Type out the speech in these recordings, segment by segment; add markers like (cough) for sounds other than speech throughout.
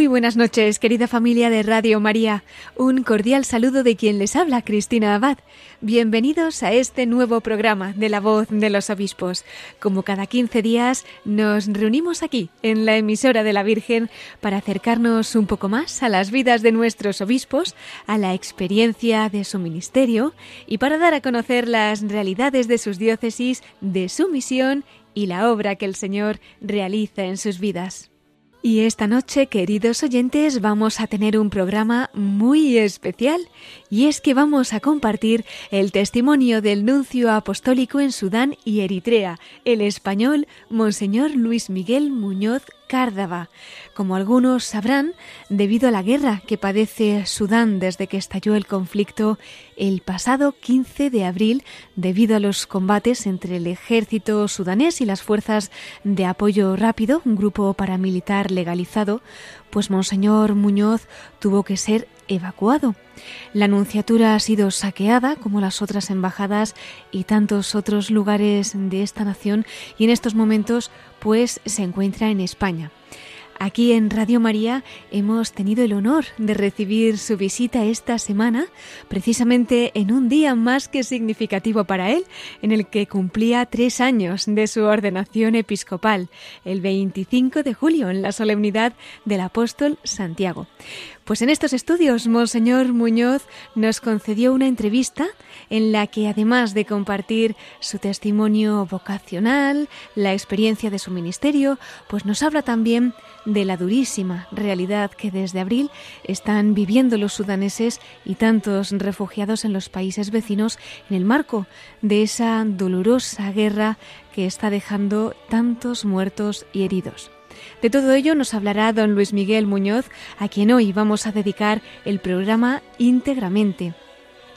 Muy buenas noches, querida familia de Radio María. Un cordial saludo de quien les habla, Cristina Abad. Bienvenidos a este nuevo programa de La Voz de los Obispos. Como cada 15 días, nos reunimos aquí, en la emisora de la Virgen, para acercarnos un poco más a las vidas de nuestros obispos, a la experiencia de su ministerio y para dar a conocer las realidades de sus diócesis, de su misión y la obra que el Señor realiza en sus vidas. Y esta noche, queridos oyentes, vamos a tener un programa muy especial y es que vamos a compartir el testimonio del nuncio apostólico en Sudán y Eritrea, el español Monseñor Luis Miguel Muñoz Cárdava. Como algunos sabrán, debido a la guerra que padece Sudán desde que estalló el conflicto el pasado 15 de abril, debido a los combates entre el ejército sudanés y las fuerzas de apoyo rápido, un grupo paramilitar legalizado, pues Monseñor Muñoz tuvo que ser evacuado. La Nunciatura ha sido saqueada, como las otras embajadas y tantos otros lugares de esta nación, y en estos momentos, pues, se encuentra en España. Aquí en Radio María hemos tenido el honor de recibir su visita esta semana, precisamente en un día más que significativo para él, en el que cumplía tres años de su ordenación episcopal, el 25 de julio, en la solemnidad del apóstol Santiago. Pues en estos estudios, Monseñor Muñoz nos concedió una entrevista en la que, además de compartir su testimonio vocacional, la experiencia de su ministerio, pues nos habla también de la durísima realidad que desde abril están viviendo los sudaneses y tantos refugiados en los países vecinos en el marco de esa dolorosa guerra que está dejando tantos muertos y heridos. De todo ello nos hablará don Luis Miguel Muñoz, a quien hoy vamos a dedicar el programa íntegramente.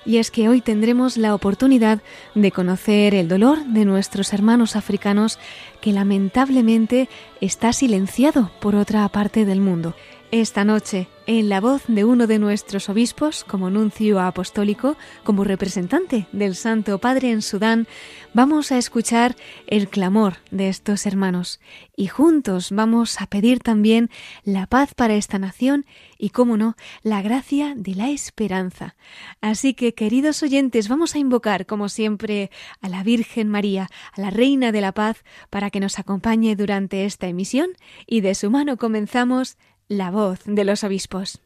Y es que hoy tendremos la oportunidad de conocer el dolor de nuestros hermanos africanos que lamentablemente está silenciado por otra parte del mundo. Esta noche, en la voz de uno de nuestros obispos, como nuncio apostólico, como representante del Santo Padre en Sudán, vamos a escuchar el clamor de estos hermanos y juntos vamos a pedir también la paz para esta nación y, cómo no, la gracia de la esperanza. Así que, queridos oyentes, vamos a invocar, como siempre, a la Virgen María, a la Reina de la Paz, para que nos acompañe durante esta emisión y de su mano comenzamos la voz de los obispos.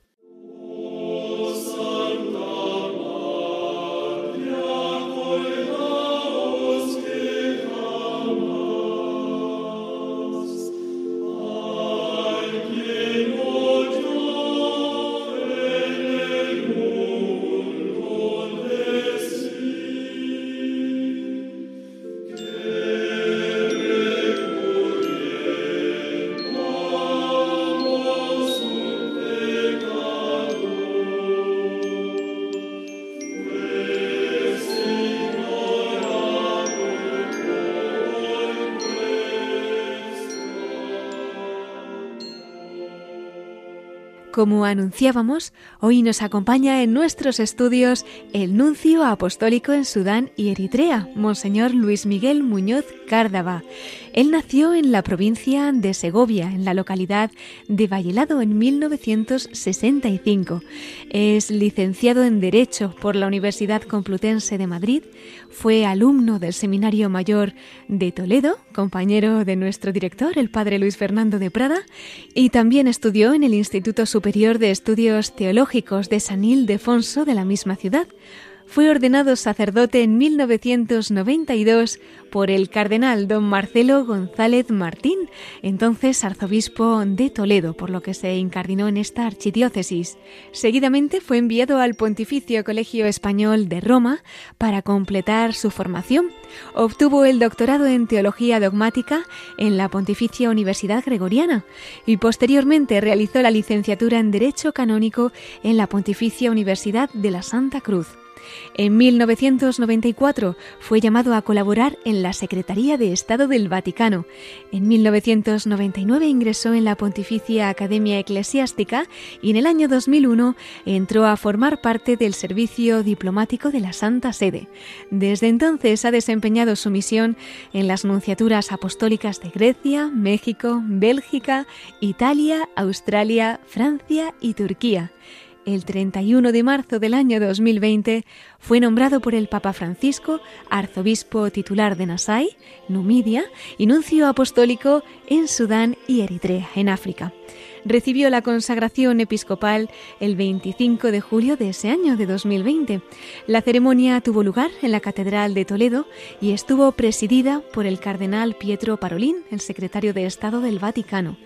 Como anunciábamos, hoy nos acompaña en nuestros estudios el nuncio apostólico en Sudán y Eritrea, Monseñor Luis Miguel Muñoz Cárdava. Él nació en la provincia de Segovia, en la localidad de Vallelado, en 1965. Es licenciado en Derecho por la Universidad Complutense de Madrid, fue alumno del Seminario Mayor de Toledo, compañero de nuestro director, el padre Luis Fernando de Prada, y también estudió en el Instituto Superior de Estudios Teológicos de San Ildefonso de la misma ciudad. Fue ordenado sacerdote en 1992 por el cardenal don Marcelo González Martín, entonces arzobispo de Toledo, por lo que se incardinó en esta archidiócesis. Seguidamente fue enviado al Pontificio Colegio Español de Roma para completar su formación. Obtuvo el doctorado en Teología Dogmática en la Pontificia Universidad Gregoriana y posteriormente realizó la licenciatura en Derecho Canónico en la Pontificia Universidad de la Santa Cruz. En 1994 fue llamado a colaborar en la Secretaría de Estado del Vaticano. En 1999 ingresó en la Pontificia Academia Eclesiástica y en el año 2001 entró a formar parte del Servicio Diplomático de la Santa Sede. Desde entonces ha desempeñado su misión en las nunciaturas apostólicas de Grecia, México, Bélgica, Italia, Australia, Francia y Turquía el 31 de marzo del año 2020, fue nombrado por el Papa Francisco arzobispo titular de Nasai, Numidia, y nuncio apostólico en Sudán y Eritrea, en África. Recibió la consagración episcopal el 25 de julio de ese año de 2020. La ceremonia tuvo lugar en la Catedral de Toledo y estuvo presidida por el cardenal Pietro Parolín, el secretario de Estado del Vaticano.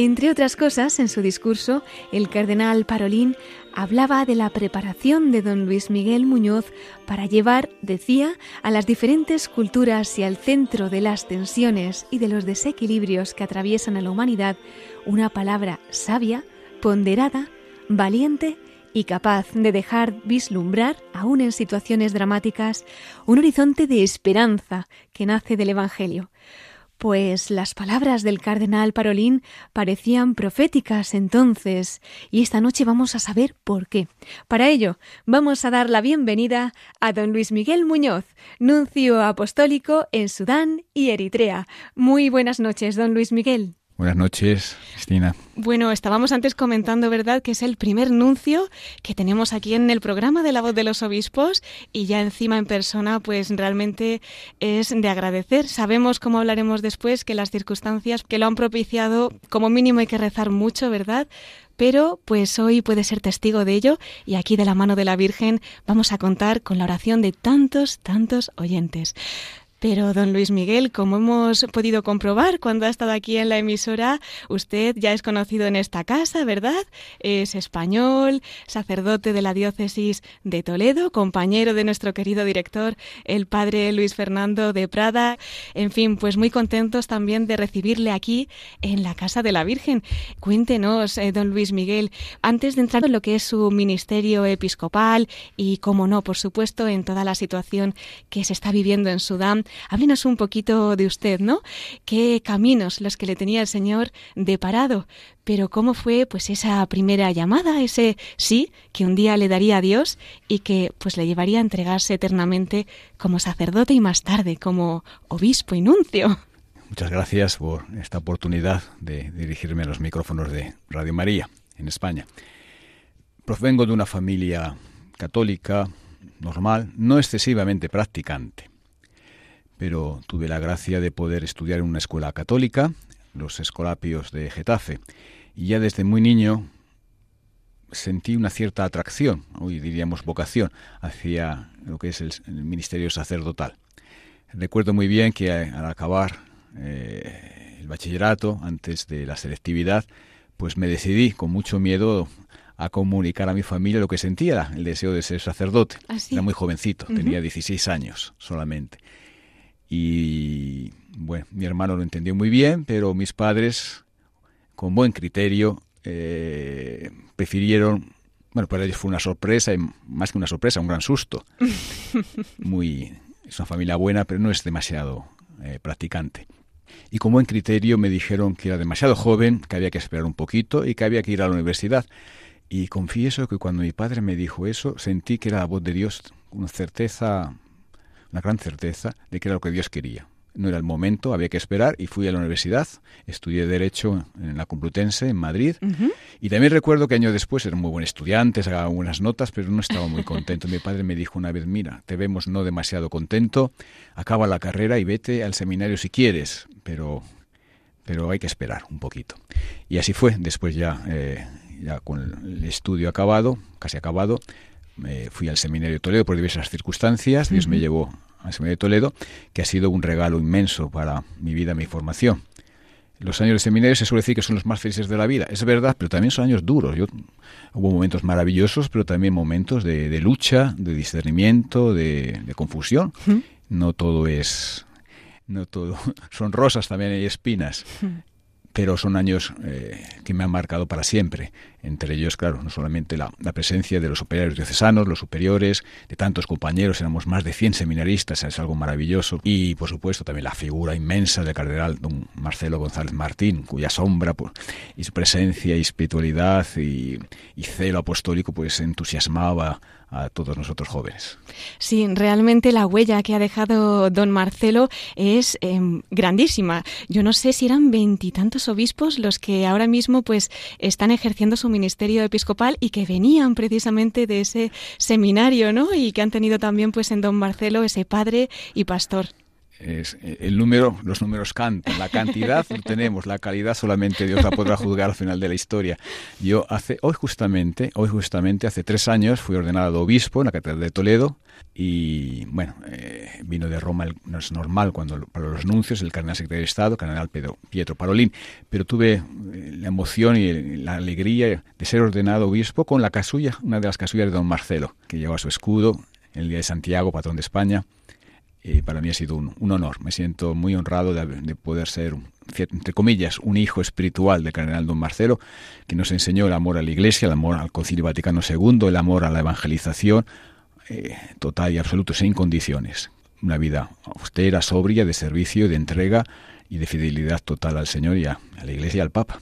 Entre otras cosas, en su discurso, el cardenal Parolín hablaba de la preparación de don Luis Miguel Muñoz para llevar, decía, a las diferentes culturas y al centro de las tensiones y de los desequilibrios que atraviesan a la humanidad una palabra sabia, ponderada, valiente y capaz de dejar vislumbrar, aún en situaciones dramáticas, un horizonte de esperanza que nace del Evangelio pues las palabras del cardenal Parolín parecían proféticas entonces, y esta noche vamos a saber por qué. Para ello, vamos a dar la bienvenida a don Luis Miguel Muñoz, nuncio apostólico en Sudán y Eritrea. Muy buenas noches, don Luis Miguel. Buenas noches, Cristina. Bueno, estábamos antes comentando, ¿verdad?, que es el primer nuncio que tenemos aquí en el programa de la voz de los obispos y ya encima en persona, pues realmente es de agradecer. Sabemos, como hablaremos después, que las circunstancias que lo han propiciado, como mínimo hay que rezar mucho, ¿verdad? pero pues hoy puede ser testigo de ello y aquí de la mano de la Virgen vamos a contar con la oración de tantos, tantos oyentes. Pero, don Luis Miguel, como hemos podido comprobar cuando ha estado aquí en la emisora, usted ya es conocido en esta casa, ¿verdad? Es español, sacerdote de la diócesis de Toledo, compañero de nuestro querido director, el padre Luis Fernando de Prada. En fin, pues muy contentos también de recibirle aquí en la Casa de la Virgen. Cuéntenos, eh, don Luis Miguel, antes de entrar en lo que es su ministerio episcopal y, como no, por supuesto, en toda la situación que se está viviendo en Sudán, Háblenos un poquito de usted, ¿no? ¿Qué caminos los que le tenía el Señor deparado? Pero cómo fue pues esa primera llamada, ese sí que un día le daría a Dios y que pues le llevaría a entregarse eternamente como sacerdote y más tarde como obispo y nuncio. Muchas gracias por esta oportunidad de dirigirme a los micrófonos de Radio María en España. Provengo de una familia católica normal, no excesivamente practicante pero tuve la gracia de poder estudiar en una escuela católica, los Escolapios de Getafe, y ya desde muy niño sentí una cierta atracción, hoy diríamos vocación, hacia lo que es el, ministerio sacerdotal. Recuerdo muy bien que al acabar eh, el bachillerato, antes de la selectividad, pues me decidí con mucho miedo a comunicar a mi familia lo que sentía, el deseo de ser sacerdote. ¿Ah, Era muy jovencito, tenía 16 años solamente. Y bueno, mi hermano lo entendió muy bien, pero mis padres, con buen criterio, eh, prefirieron, bueno, para ellos fue una sorpresa, y más que una sorpresa, un gran susto. (laughs) Muy, es una familia buena, pero no es demasiado eh, practicante. Y con buen criterio me dijeron que era demasiado joven, que había que esperar un poquito y que había que ir a la universidad. Y confieso que cuando mi padre me dijo eso, sentí que era la voz de Dios, una certeza una gran certeza de que era lo que Dios quería. No era el momento, había que esperar y fui a la universidad, estudié Derecho en la Complutense, en Madrid, y también recuerdo que años después era muy buen estudiante, sacaba buenas notas, pero no estaba muy contento. Mi padre me dijo una vez, mira, te vemos no demasiado contento, acaba la carrera y vete al seminario si quieres, pero, pero hay que esperar un poquito. Y así fue, después ya, eh, ya con el estudio acabado, casi acabado, fui al Seminario de Toledo por diversas circunstancias, Dios me llevó al Seminario de Toledo, que ha sido un regalo inmenso para mi vida, mi formación. Los años de seminario se suele decir que son los más felices de la vida. Es verdad, pero también son años duros. Yo, hubo momentos maravillosos, pero también momentos de, lucha, de discernimiento, de, confusión. No todo es no todo (laughs) son rosas, también hay espinas pero son años eh, que me han marcado para siempre. Entre ellos, claro, no solamente la, presencia de los operarios diocesanos, los superiores, de tantos compañeros, éramos más de 100 seminaristas, es algo maravilloso. Y, por supuesto, también la figura inmensa del cardenal don Marcelo González Martín, cuya sombra pues, y su presencia y espiritualidad y, y celo apostólico pues entusiasmaba a todos nosotros jóvenes. Sí, realmente la huella que ha dejado don Marcelo es em, grandísima. Yo no sé si eran veintitantos obispos los que ahora mismo pues están ejerciendo su ministerio episcopal y que venían precisamente de ese seminario, ¿no? Y que han tenido también pues en don Marcelo ese padre y pastor eh, el número, los números cantan, la cantidad lo tenemos, la calidad solamente Dios la podrá juzgar al final de la historia. Yo hace, hoy justamente, hoy justamente, hace tres años fui ordenado obispo en la Catedral de Toledo y bueno, eh, vino de Roma, no es normal cuando para los nuncios, el cardenal secretario de Estado, cardenal Pedro, Pietro Parolín, pero tuve eh, la emoción y la alegría de ser ordenado obispo con la casulla, una de las casullas de don Marcelo, que lleva su escudo el día de Santiago, patrón de España, y para mí ha sido un, honor. Me siento muy honrado de, poder ser, entre comillas, un hijo espiritual del cardenal don Marcelo, que nos enseñó el amor a la Iglesia, el amor al Concilio Vaticano II, el amor a la evangelización, eh, total y absoluto, sin condiciones. Una vida austera, sobria, de servicio, de entrega y de fidelidad total al Señor y a la Iglesia y al Papa.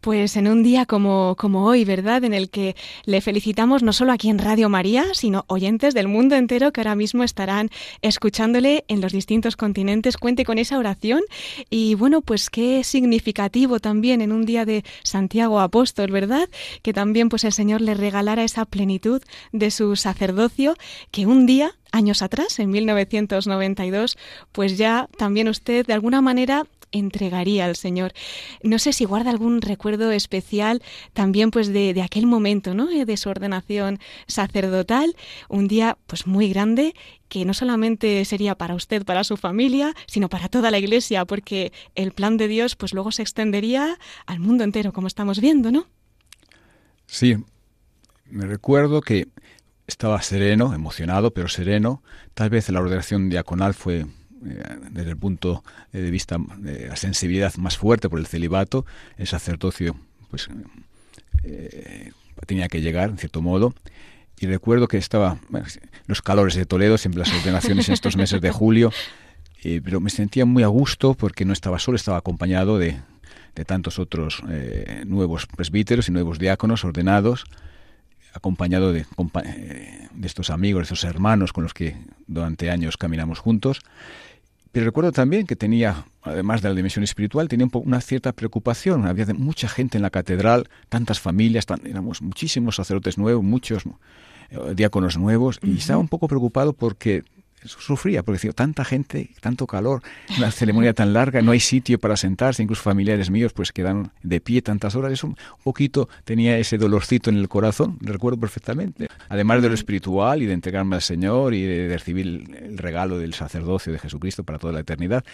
Pues en un día como, como hoy, ¿verdad? En el que le felicitamos no solo aquí en Radio María, sino oyentes del mundo entero que ahora mismo estarán escuchándole en los distintos continentes. Cuente con esa oración. Y bueno, pues qué significativo también en un día de Santiago Apóstol, ¿verdad? Que también pues el Señor le regalara esa plenitud de su sacerdocio que un día años atrás, en 1992, pues ya también usted de alguna manera entregaría al Señor. No sé si guarda algún recuerdo especial también pues de, de aquel momento, ¿no? De su ordenación sacerdotal, un día pues muy grande que no solamente sería para usted, para su familia, sino para toda la Iglesia, porque el plan de Dios pues luego se extendería al mundo entero, como estamos viendo, ¿no? Sí, me recuerdo que estaba sereno, emocionado, pero sereno. Tal vez la ordenación diaconal fue desde el punto de vista de la sensibilidad más fuerte por el celibato, el sacerdocio pues eh, tenía que llegar, en cierto modo. Y recuerdo que estaba los calores de Toledo, siempre las ordenaciones en estos meses de julio, eh, pero me sentía muy a gusto porque no estaba solo, estaba acompañado de, de tantos otros nuevos presbíteros y nuevos diáconos ordenados, acompañado de, de estos amigos, de estos hermanos con los que durante años caminamos juntos. Pero recuerdo también que tenía, además de la dimensión espiritual, tenía una cierta preocupación. Había mucha gente en la catedral, tantas familias, éramos muchísimos sacerdotes nuevos, muchos eh, diáconos nuevos, y estaba un poco preocupado porque sufría, porque decía, tanta gente, tanto calor, una ceremonia tan larga, no hay sitio para sentarse, incluso familiares míos pues quedan de pie tantas horas, eso un poquito tenía ese dolorcito en el corazón, recuerdo perfectamente. Además de lo espiritual y de entregarme al Señor y de recibir el regalo del sacerdocio de Jesucristo para toda la eternidad,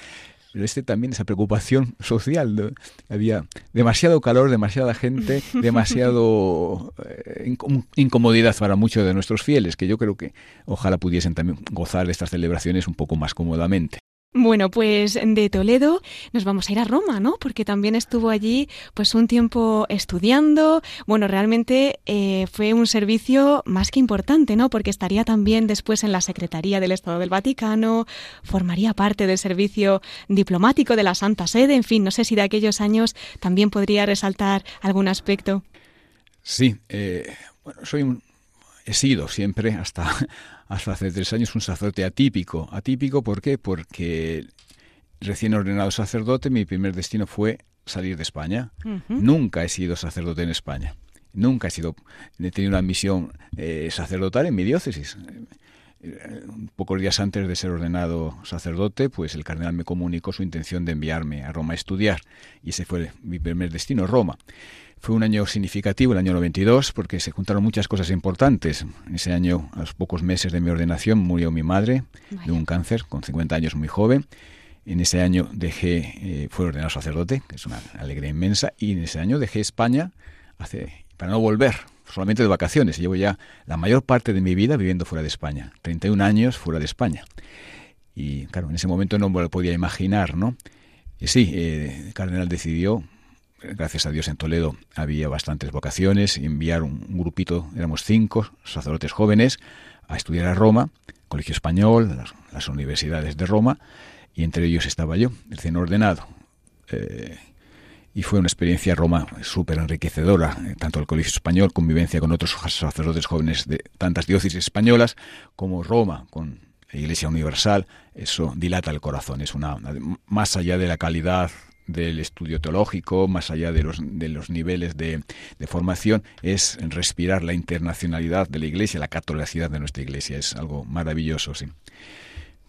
pero este también esa preocupación (laughs) social. Había demasiado calor, demasiada gente, (laughs) demasiado eh, incomodidad para muchos de nuestros fieles, que yo creo que ojalá pudiesen también gozar de estas celebraciones un poco más cómodamente. Bueno, pues de Toledo nos vamos a ir a Roma, ¿no? Porque también estuvo allí pues un tiempo estudiando. Bueno, realmente eh, fue un servicio más que importante, ¿no? Porque estaría también después en la Secretaría del Estado del Vaticano, formaría parte del servicio diplomático de la Santa Sede, en fin, no sé si de aquellos años también podría resaltar algún aspecto. Sí, eh, bueno, soy un, he sido siempre hasta hasta hace tres años un sacerdote atípico. Atípico, ¿por qué? Porque recién ordenado sacerdote, mi primer destino fue salir de España. Nunca he sido sacerdote en España. Nunca he sido, he tenido una misión eh, sacerdotal en mi diócesis. Pocos días antes de ser ordenado sacerdote, pues el cardenal me comunicó su intención de enviarme a Roma a estudiar y ese fue mi primer destino, Roma. Fue un año significativo, el año 92, porque se juntaron muchas cosas importantes. En ese año, a los pocos meses de mi ordenación, murió mi madre de un cáncer, con 50 años muy joven. En ese año dejé, eh, fue ordenado sacerdote, que es una alegría inmensa, y en ese año dejé España hace, para no volver, solamente de vacaciones. Llevo ya la mayor parte de mi vida viviendo fuera de España, 31 años fuera de España. Y claro, en ese momento no me lo podía imaginar, ¿no? Y sí, eh, el cardenal decidió, gracias a Dios en Toledo había bastantes vocaciones, enviar un, grupito, éramos cinco sacerdotes jóvenes, a estudiar a Roma, Colegio Español, las, universidades de Roma, y entre ellos estaba yo, recién ordenado. Eh, y fue una experiencia Roma súper enriquecedora, eh, tanto el Colegio Español, convivencia con otros sacerdotes jóvenes de tantas diócesis españolas, como Roma, con la Iglesia Universal, eso dilata el corazón, es una más allá de la calidad del estudio teológico, más allá de los, de los niveles de, de, formación, es respirar la internacionalidad de la Iglesia, la catolicidad de nuestra Iglesia. Es algo maravilloso, sí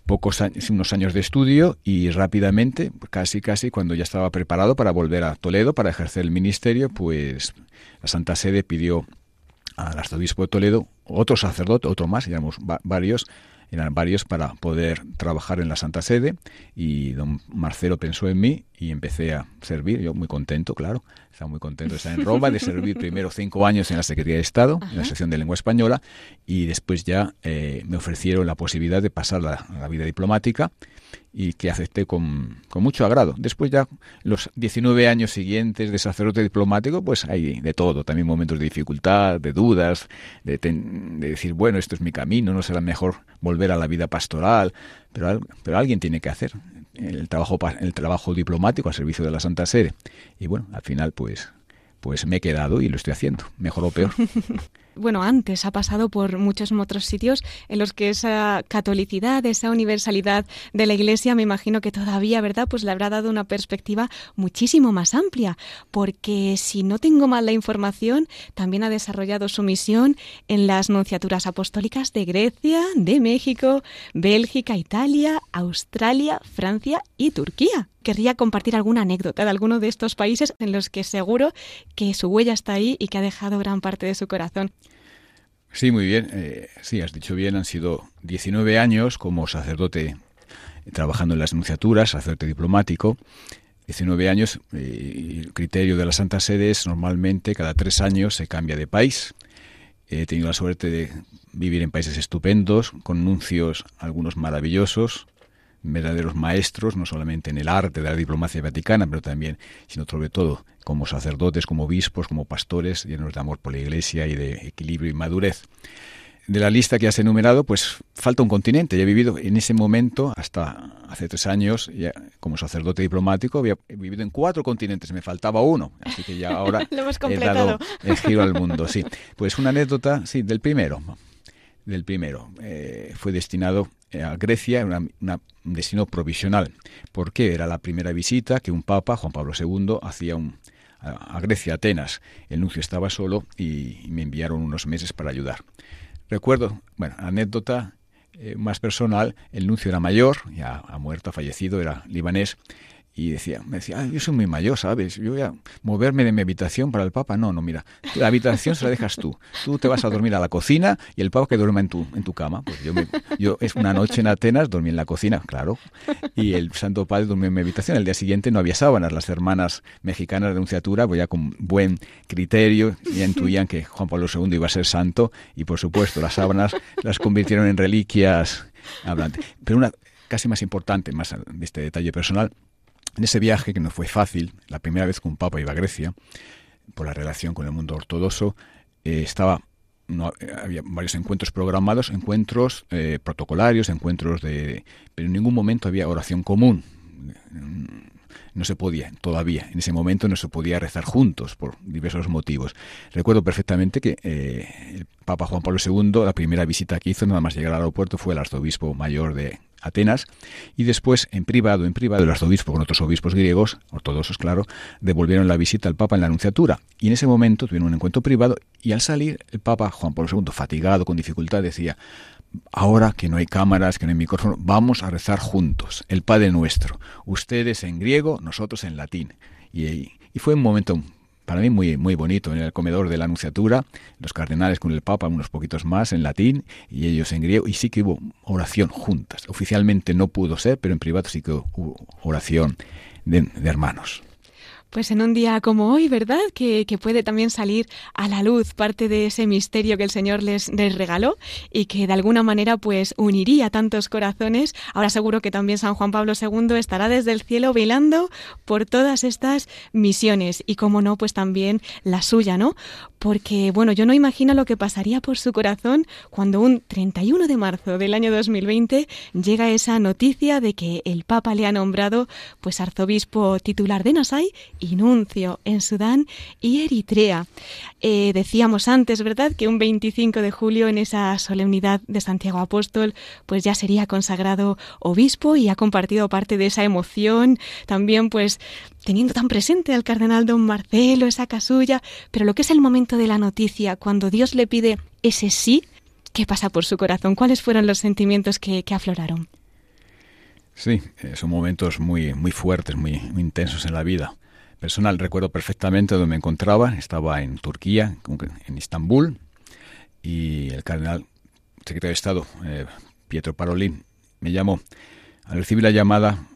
pocos años, unos años de estudio y rápidamente, casi casi cuando ya estaba preparado para volver a Toledo para ejercer el ministerio, pues la Santa Sede pidió al arzobispo de Toledo otro sacerdote, otro más, digamos varios, eran varios para poder trabajar en la Santa Sede. Y don Marcelo pensó en mí y empecé a servir, yo muy contento, claro, estaba muy contento de estar en Roma, de servir primero cinco años en la Secretaría de Estado, en la sección de lengua española, y después ya eh, me ofrecieron la posibilidad de pasar a la vida diplomática y que acepté con, con, mucho agrado. Después ya los 19 años siguientes de sacerdote diplomático, pues hay de todo, también momentos de dificultad, de dudas, de, de decir, bueno, esto es mi camino, no será mejor volver a la vida pastoral, pero, pero alguien tiene que hacer el trabajo, el trabajo diplomático al servicio de la Santa Sede. Y bueno, al final pues, pues me he quedado y lo estoy haciendo, mejor o peor. (laughs) bueno, antes ha pasado por muchos otros sitios en los que esa catolicidad, esa universalidad de la Iglesia, me imagino que todavía, ¿verdad? Pues le habrá dado una perspectiva muchísimo más amplia, porque si no tengo mal la información, también ha desarrollado su misión en las nunciaturas apostólicas de Grecia, de México, Bélgica, Italia, Australia, Francia y Turquía querría compartir alguna anécdota de alguno de estos países en los que seguro que su huella está ahí y que ha dejado gran parte de su corazón. Sí, muy bien. Eh, sí, has dicho bien, han sido 19 años como sacerdote eh, trabajando en las nunciaturas, sacerdote diplomático. 19 años, eh, el criterio de la Santa Sede es normalmente cada tres años se cambia de país. He tenido la suerte de vivir en países estupendos, con nuncios algunos maravillosos, verdaderos maestros, no solamente en el arte de la diplomacia vaticana, pero también, sino sobre todo, como sacerdotes, como obispos, como pastores, llenos de amor por la Iglesia y de equilibrio y madurez. De la lista que has enumerado, pues falta un continente. Yo he vivido en ese momento, hasta hace tres años, ya, como sacerdote diplomático, había vivido en cuatro continentes, me faltaba uno. Así que ya ahora (laughs) he dado el giro al mundo. Sí, pues una anécdota, sí, del primero. Del primero. Eh, fue destinado a Grecia, un destino provisional, porque era la primera visita que un papa, Juan Pablo II, hacía a, Grecia, Atenas. El nuncio estaba solo y, me enviaron unos meses para ayudar. Recuerdo, bueno, anécdota eh, más personal, el nuncio era mayor, ya ha muerto, ha fallecido, era libanés, y decía, me decía, yo soy muy mayor, ¿sabes? Yo voy a moverme de mi habitación para el Papa. No, no, mira, la habitación se la dejas tú. Tú te vas a dormir a la cocina y el Papa que duerma en tu, en tu cama. Pues yo, yo es una noche en Atenas, dormí en la cocina, claro, y el Santo Padre durmió en mi habitación. El día siguiente no había sábanas. Las hermanas mexicanas de Nunciatura, pues ya con buen criterio, ya intuían que Juan Pablo II iba a ser santo y, por supuesto, las sábanas las convirtieron en reliquias hablantes. Pero una casi más importante, más de este detalle personal, en ese viaje, que no fue fácil, la primera vez que un papa iba a Grecia, por la relación con el mundo ortodoxo, eh, estaba no, había varios encuentros programados, encuentros eh, protocolarios, encuentros de... pero en ningún momento había oración común. No se podía, todavía, en ese momento no se podía rezar juntos por diversos motivos. Recuerdo perfectamente que el Papa Juan Pablo II, la primera visita que hizo, nada más llegar al aeropuerto, fue el arzobispo mayor de Atenas, y después, en privado, en privado, el arzobispo con otros obispos griegos, ortodoxos, claro, devolvieron la visita al Papa en la Anunciatura. Y en ese momento tuvieron un encuentro privado, y al salir, el Papa Juan Pablo II, fatigado, con dificultad, decía, ahora que no hay cámaras, que no hay micrófono, vamos a rezar juntos, el Padre Nuestro, ustedes en griego, nosotros en latín. Y, fue un momento para mí muy, muy bonito, en el comedor de la Anunciatura, los cardenales con el Papa, unos poquitos más en latín y ellos en griego, y sí que hubo oración juntas. Oficialmente no pudo ser, pero en privado sí que hubo oración de hermanos. Pues en un día como hoy, ¿verdad? Que, puede también salir a la luz parte de ese misterio que el Señor les, les, regaló y que de alguna manera pues uniría tantos corazones. Ahora seguro que también San Juan Pablo II estará desde el cielo velando por todas estas misiones y como no, pues también la suya, ¿no? Porque, bueno, yo no imagino lo que pasaría por su corazón cuando un 31 de marzo del año 2020 llega esa noticia de que el Papa le ha nombrado pues arzobispo titular de Nasai en Sudán y Eritrea. Eh, decíamos antes, ¿verdad?, que un 25 de julio en esa solemnidad de Santiago Apóstol pues ya sería consagrado obispo y ha compartido parte de esa emoción, también pues teniendo tan presente al cardenal don Marcelo, esa casulla, pero lo que es el momento de la noticia, cuando Dios le pide ese sí, ¿qué pasa por su corazón? ¿Cuáles fueron los sentimientos que, afloraron? Sí, eh, son momentos muy, muy fuertes, muy, intensos en la vida. Personal, recuerdo perfectamente dónde me encontraba, estaba en Turquía, en Estambul, y el cardenal secretario de Estado, eh, Pietro Parolin, me llamó. Al recibir la llamada,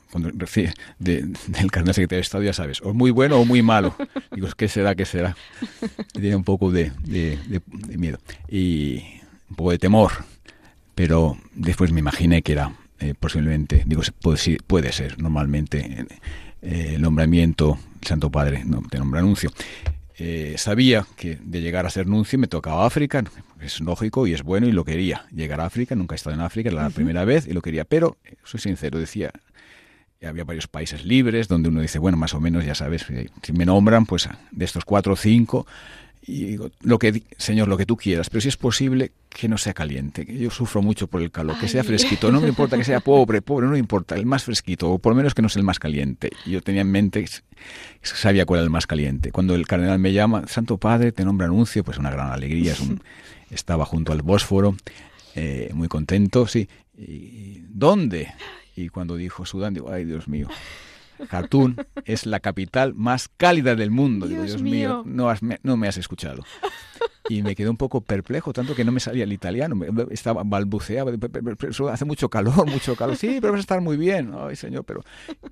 del carnet secretario de Estado, ya sabes, o muy bueno o muy malo. Digo, ¿qué será? ¿Qué será? Tiene un poco de, miedo y un poco de temor, pero después me imaginé que era eh, posiblemente, digo, puede, puede ser normalmente eh, el nombramiento del Santo Padre, no, te nombra anuncio. Eh, sabía que de llegar a ser nuncio me tocaba África, es lógico y es bueno y lo quería. Llegar a África, nunca he estado en África, era la primera vez y lo quería, pero soy sincero, decía, había varios países libres donde uno dice, bueno, más o menos, ya sabes, si me nombran, pues de estos cuatro o cinco, y digo, lo que, Señor, lo que tú quieras, pero si es posible que no sea caliente, que yo sufro mucho por el calor, que sea fresquito, no me importa que sea (laughs) pobre, pobre, no me importa, el más fresquito, o por lo menos que no sea el más caliente. yo tenía en mente, sabía cuál era el más caliente. Cuando el cardenal me llama, Santo Padre, te nombra anuncio, pues una gran alegría, es un, (laughs) estaba junto al Bósforo, eh, muy contento, sí. ¿Y ¿Dónde? Y cuando dijo Sudán, digo, ay Dios mío, Jartún es la capital más cálida del mundo. Dios digo, Dios mío, no, no me has escuchado y me quedé un poco perplejo, tanto que no me salía el italiano, estaba balbuceaba, hace mucho calor, mucho calor, sí, pero vas a estar muy bien, ay señor, pero...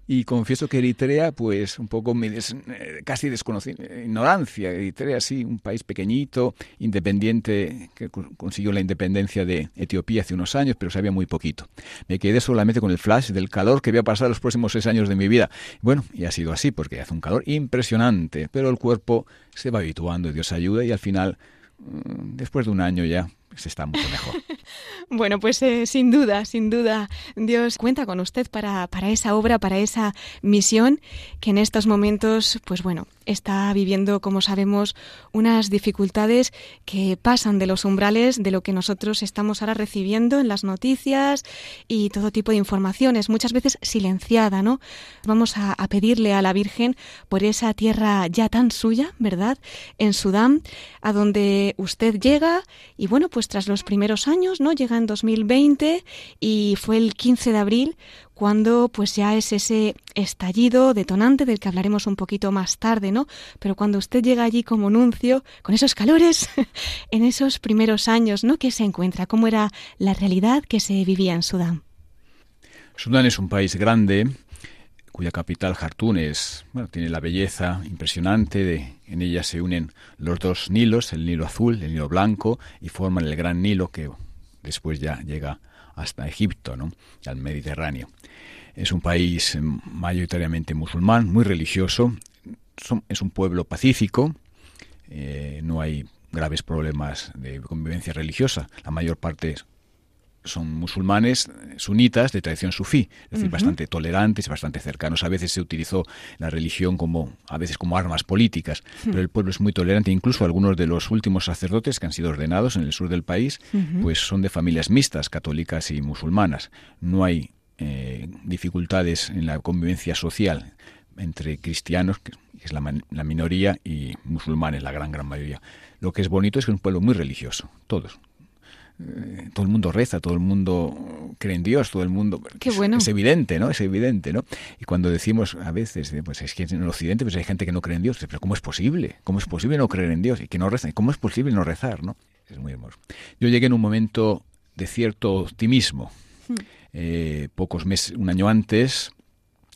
Y confieso que Eritrea, pues un poco eh, casi desconocida, ignorancia, Eritrea sí, un país pequeñito, independiente, que consiguió la independencia de Etiopía hace unos años, pero sabía muy poquito. Me quedé solamente con el flash del calor que voy a pasar los próximos seis años de mi vida. Bueno, y ha sido así, porque hace un calor impresionante, pero el cuerpo se va habituando, Dios ayuda y al final Mm, después de un año ya se está mucho mejor. (laughs) bueno, pues eh, sin duda, sin duda, Dios cuenta con usted para, para esa obra, para esa misión que en estos momentos, pues bueno, está viviendo, como sabemos, unas dificultades que pasan de los umbrales de lo que nosotros estamos ahora recibiendo en las noticias y todo tipo de informaciones, muchas veces silenciada, ¿no? Vamos a, pedirle a la Virgen por esa tierra ya tan suya, ¿verdad? En Sudán, a donde usted llega y bueno, pues tras los primeros años, ¿no? Llega en 2020 y fue el 15 de abril cuando pues ya es ese estallido detonante del que hablaremos un poquito más tarde, ¿no? Pero cuando usted llega allí como nuncio, con esos calores, (laughs) en esos primeros años, ¿no? ¿Qué se encuentra? ¿Cómo era la realidad que se vivía en Sudán? Sudán es un país grande cuya capital Jartún es, bueno, tiene la belleza impresionante, de, en ella se unen los dos Nilos, el Nilo azul, el Nilo blanco, y forman el Gran Nilo que después ya llega hasta Egipto, ¿no? al Mediterráneo. Es un país mayoritariamente musulmán, muy religioso. es un pueblo pacífico. Eh, no hay graves problemas de convivencia religiosa. La mayor parte son musulmanes sunitas de tradición sufí, es decir, bastante tolerantes y bastante cercanos. A veces se utilizó la religión como a veces como armas políticas, hmm. pero el pueblo es muy tolerante. Incluso algunos de los últimos sacerdotes que han sido ordenados en el sur del país, pues son de familias mixtas, católicas y musulmanas. No hay eh, dificultades en la convivencia social entre cristianos, que es la, la, minoría, y musulmanes, la gran, gran mayoría. Lo que es bonito es que es un pueblo muy religioso, todos. Eh, todo el mundo reza, todo el mundo cree en Dios, todo el mundo... Qué bueno. Es, evidente, ¿no? Es evidente, ¿no? Y cuando decimos a veces, pues es que en el Occidente pues hay gente que no cree en Dios, pero ¿cómo es posible? ¿Cómo es posible no creer en Dios y que no reza? ¿Cómo es posible no rezar, no? Es muy hermoso. Yo llegué en un momento de cierto optimismo. Hmm. Eh, pocos meses, un año antes,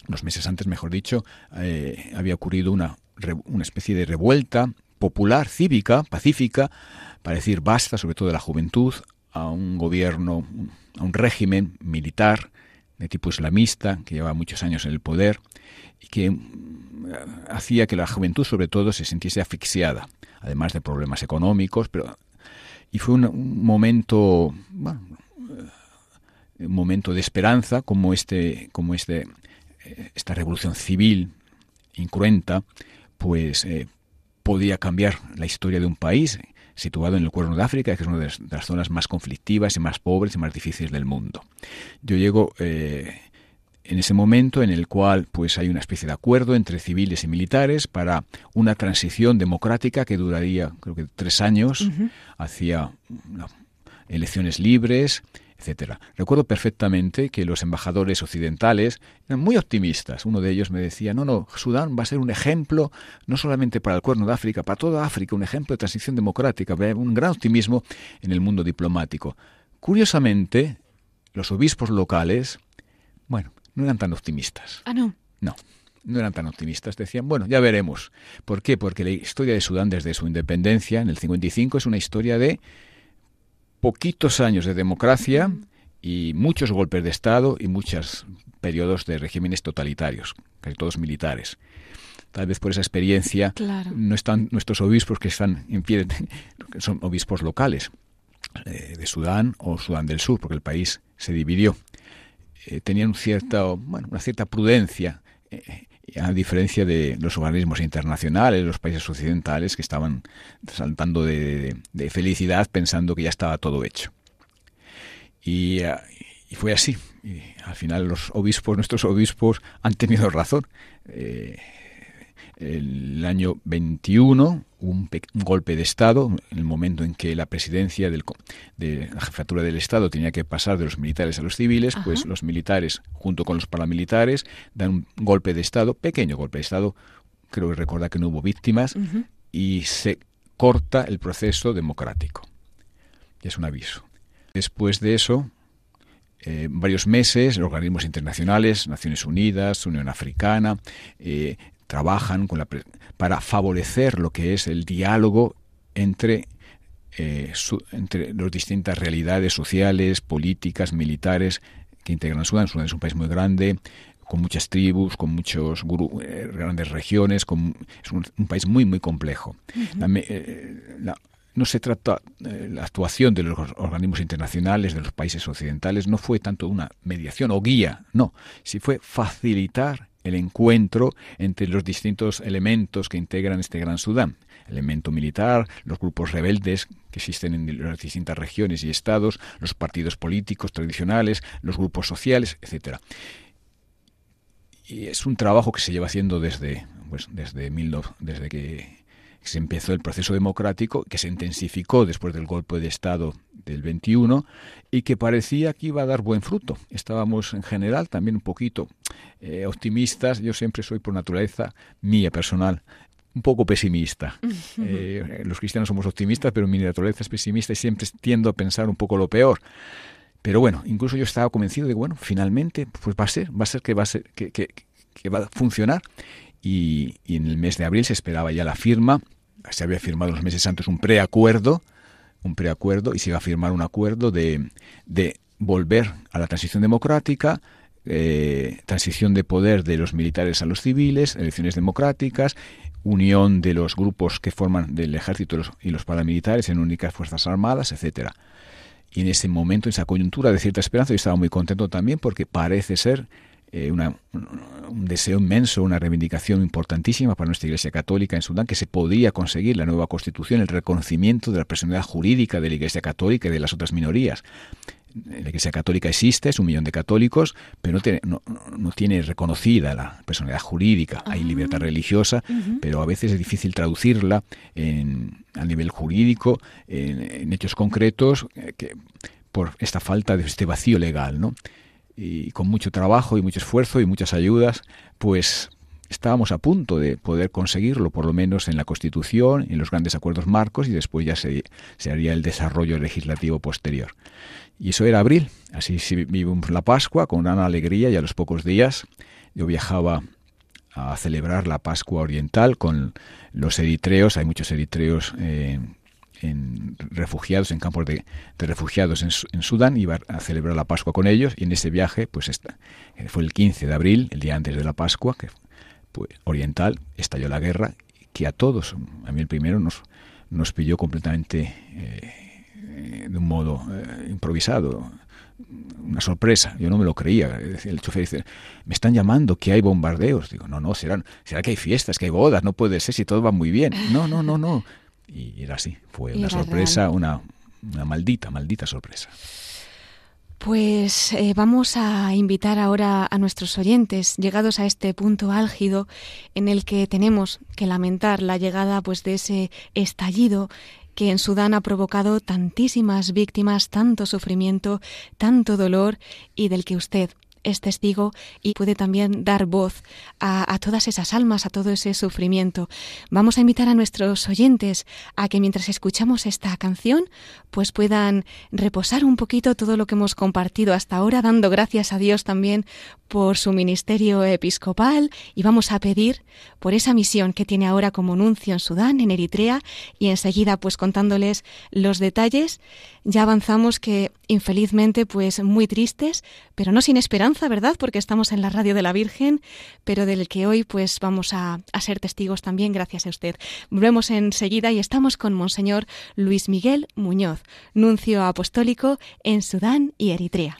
unos meses antes, mejor dicho, eh, había ocurrido una, una especie de revuelta popular, cívica, pacífica, para decir basta, sobre todo de la juventud, a un gobierno, a un régimen militar de tipo islamista que llevaba muchos años en el poder y que mm, hacía que la juventud sobre todo se sintiese asfixiada, además de problemas económicos, pero y fue un, momento, bueno, un momento de esperanza como este, como este, eh, esta revolución civil incruenta, pues eh, podía cambiar la historia de un país situado en el Cuerno de África, que es una de las, zonas más conflictivas y más pobres y más difíciles del mundo. Yo llego eh, en ese momento en el cual pues hay una especie de acuerdo entre civiles y militares para una transición democrática que duraría creo que tres años hacia elecciones libres etcétera. Recuerdo perfectamente que los embajadores occidentales eran muy optimistas. Uno de ellos me decía, no, no, Sudán va a ser un ejemplo, no solamente para el cuerno de África, para toda África, un ejemplo de transición democrática, un gran optimismo en el mundo diplomático. Curiosamente, los obispos locales, bueno, no eran tan optimistas. Ah, no. No, no eran tan optimistas. Decían, bueno, ya veremos. ¿Por qué? Porque la historia de Sudán desde su independencia, en el 55, es una historia de poquitos años de democracia y muchos golpes de Estado y muchos periodos de regímenes totalitarios, casi todos militares. Tal vez por esa experiencia no están nuestros obispos que están en pie, (laughs) son obispos locales eh, de Sudán o Sudán del Sur, porque el país se dividió. Eh, tenían un cierta, bueno, una cierta prudencia eh, a diferencia de los organismos internacionales, los países occidentales que estaban saltando de, felicidad pensando que ya estaba todo hecho. Y, eh, fue así. Y al final los obispos, nuestros obispos, han tenido razón. Eh, el año 21 un, golpe de Estado, en el momento en que la presidencia del, de la jefatura del Estado tenía que pasar de los militares a los civiles, pues los militares, junto con los paramilitares, dan un golpe de Estado, pequeño golpe de Estado, creo que recuerda que no hubo víctimas, y se corta el proceso democrático. Es un aviso. Después de eso, eh, varios meses, organismos internacionales, Naciones Unidas, Unión Africana, eh, trabajan con la, para favorecer lo que es el diálogo entre, eh, entre las distintas realidades sociales, políticas, militares que integran Sudán. Sudán es un país muy grande, con muchas tribus, con muchos eh, grandes regiones, con, es un, país muy, muy complejo. Eh, no se trata, la actuación de los organismos internacionales, de los países occidentales, no fue tanto una mediación o guía, no, si fue facilitar el encuentro entre los distintos elementos que integran este Gran Sudán. Elemento militar, los grupos rebeldes que existen en las distintas regiones y estados, los partidos políticos tradicionales, los grupos sociales, etcétera. Y es un trabajo que se lleva haciendo desde, pues, desde, mil, desde que se empezó el proceso democrático, que se intensificó después del golpe de Estado del 21 y que parecía que iba a dar buen fruto. Estábamos en general también un poquito eh, optimistas. Yo siempre soy por naturaleza mía personal un poco pesimista. (laughs) Eh, los cristianos somos optimistas, pero mi naturaleza es pesimista y siempre tiendo a pensar un poco lo peor. Pero bueno, incluso yo estaba convencido de que, bueno, finalmente, pues va a ser, va a ser que va a ser, que, que, que va a funcionar. Y, en el mes de abril se esperaba ya la firma. Se había firmado los meses antes un preacuerdo un preacuerdo y se iba a firmar un acuerdo de, de volver a la transición democrática, eh, transición de poder de los militares a los civiles, elecciones democráticas, unión de los grupos que forman del ejército y los paramilitares en únicas fuerzas armadas, etcétera. Y en ese momento, en esa coyuntura de cierta esperanza, yo estaba muy contento también porque parece ser eh, una, un deseo inmenso, una reivindicación importantísima para nuestra Iglesia Católica en Sudán, que se podría conseguir la nueva constitución, el reconocimiento de la personalidad jurídica de la Iglesia Católica y de las otras minorías. la Iglesia Católica existe, es un millón de católicos, pero no tiene, no, no tiene reconocida la personalidad jurídica. Hay ah. libertad religiosa, pero a veces es difícil traducirla en, a nivel jurídico, en, hechos concretos, eh, que, por esta falta de este vacío legal, ¿no? Y con mucho trabajo y mucho esfuerzo y muchas ayudas, pues estábamos a punto de poder conseguirlo, por lo menos en la Constitución, en los grandes acuerdos marcos, y después ya se, haría el desarrollo legislativo posterior. Y eso era abril, así vivimos la Pascua con gran alegría y a los pocos días yo viajaba a celebrar la Pascua Oriental con los eritreos, hay muchos eritreos eh, en refugiados, en campos de, refugiados en, Sudán, iba a celebrar la Pascua con ellos y en ese viaje, pues esta, eh, fue el 15 de abril, el día antes de la Pascua, que pues, oriental, estalló la guerra, que a todos, a mí el primero, nos, nos pilló completamente eh, de un modo eh, improvisado, una sorpresa. Yo no me lo creía. El chofer dice, me están llamando que hay bombardeos. Digo, no, no, serán, será que hay fiestas, que hay bodas, no puede ser si todo va muy bien. No, no, no, no. Y era así, fue una sorpresa, una, una maldita, maldita sorpresa. Pues eh, vamos a invitar ahora a nuestros oyentes, llegados a este punto álgido en el que tenemos que lamentar la llegada pues de ese estallido que en Sudán ha provocado tantísimas víctimas, tanto sufrimiento, tanto dolor y del que usted es testigo y puede también dar voz a, todas esas almas, a todo ese sufrimiento. Vamos a invitar a nuestros oyentes a que mientras escuchamos esta canción, pues puedan reposar un poquito todo lo que hemos compartido hasta ahora, dando gracias a Dios también por su ministerio episcopal y vamos a pedir por esa misión que tiene ahora como nuncio en Sudán, en Eritrea, y enseguida pues contándoles los detalles, ya avanzamos que infelizmente pues muy tristes, pero no sin esperanza, ¿verdad? Porque estamos en la radio de la Virgen, pero del que hoy pues vamos a, a ser testigos también gracias a usted. Volvemos enseguida y estamos con Monseñor Luis Miguel Muñoz, nuncio apostólico en Sudán y Eritrea.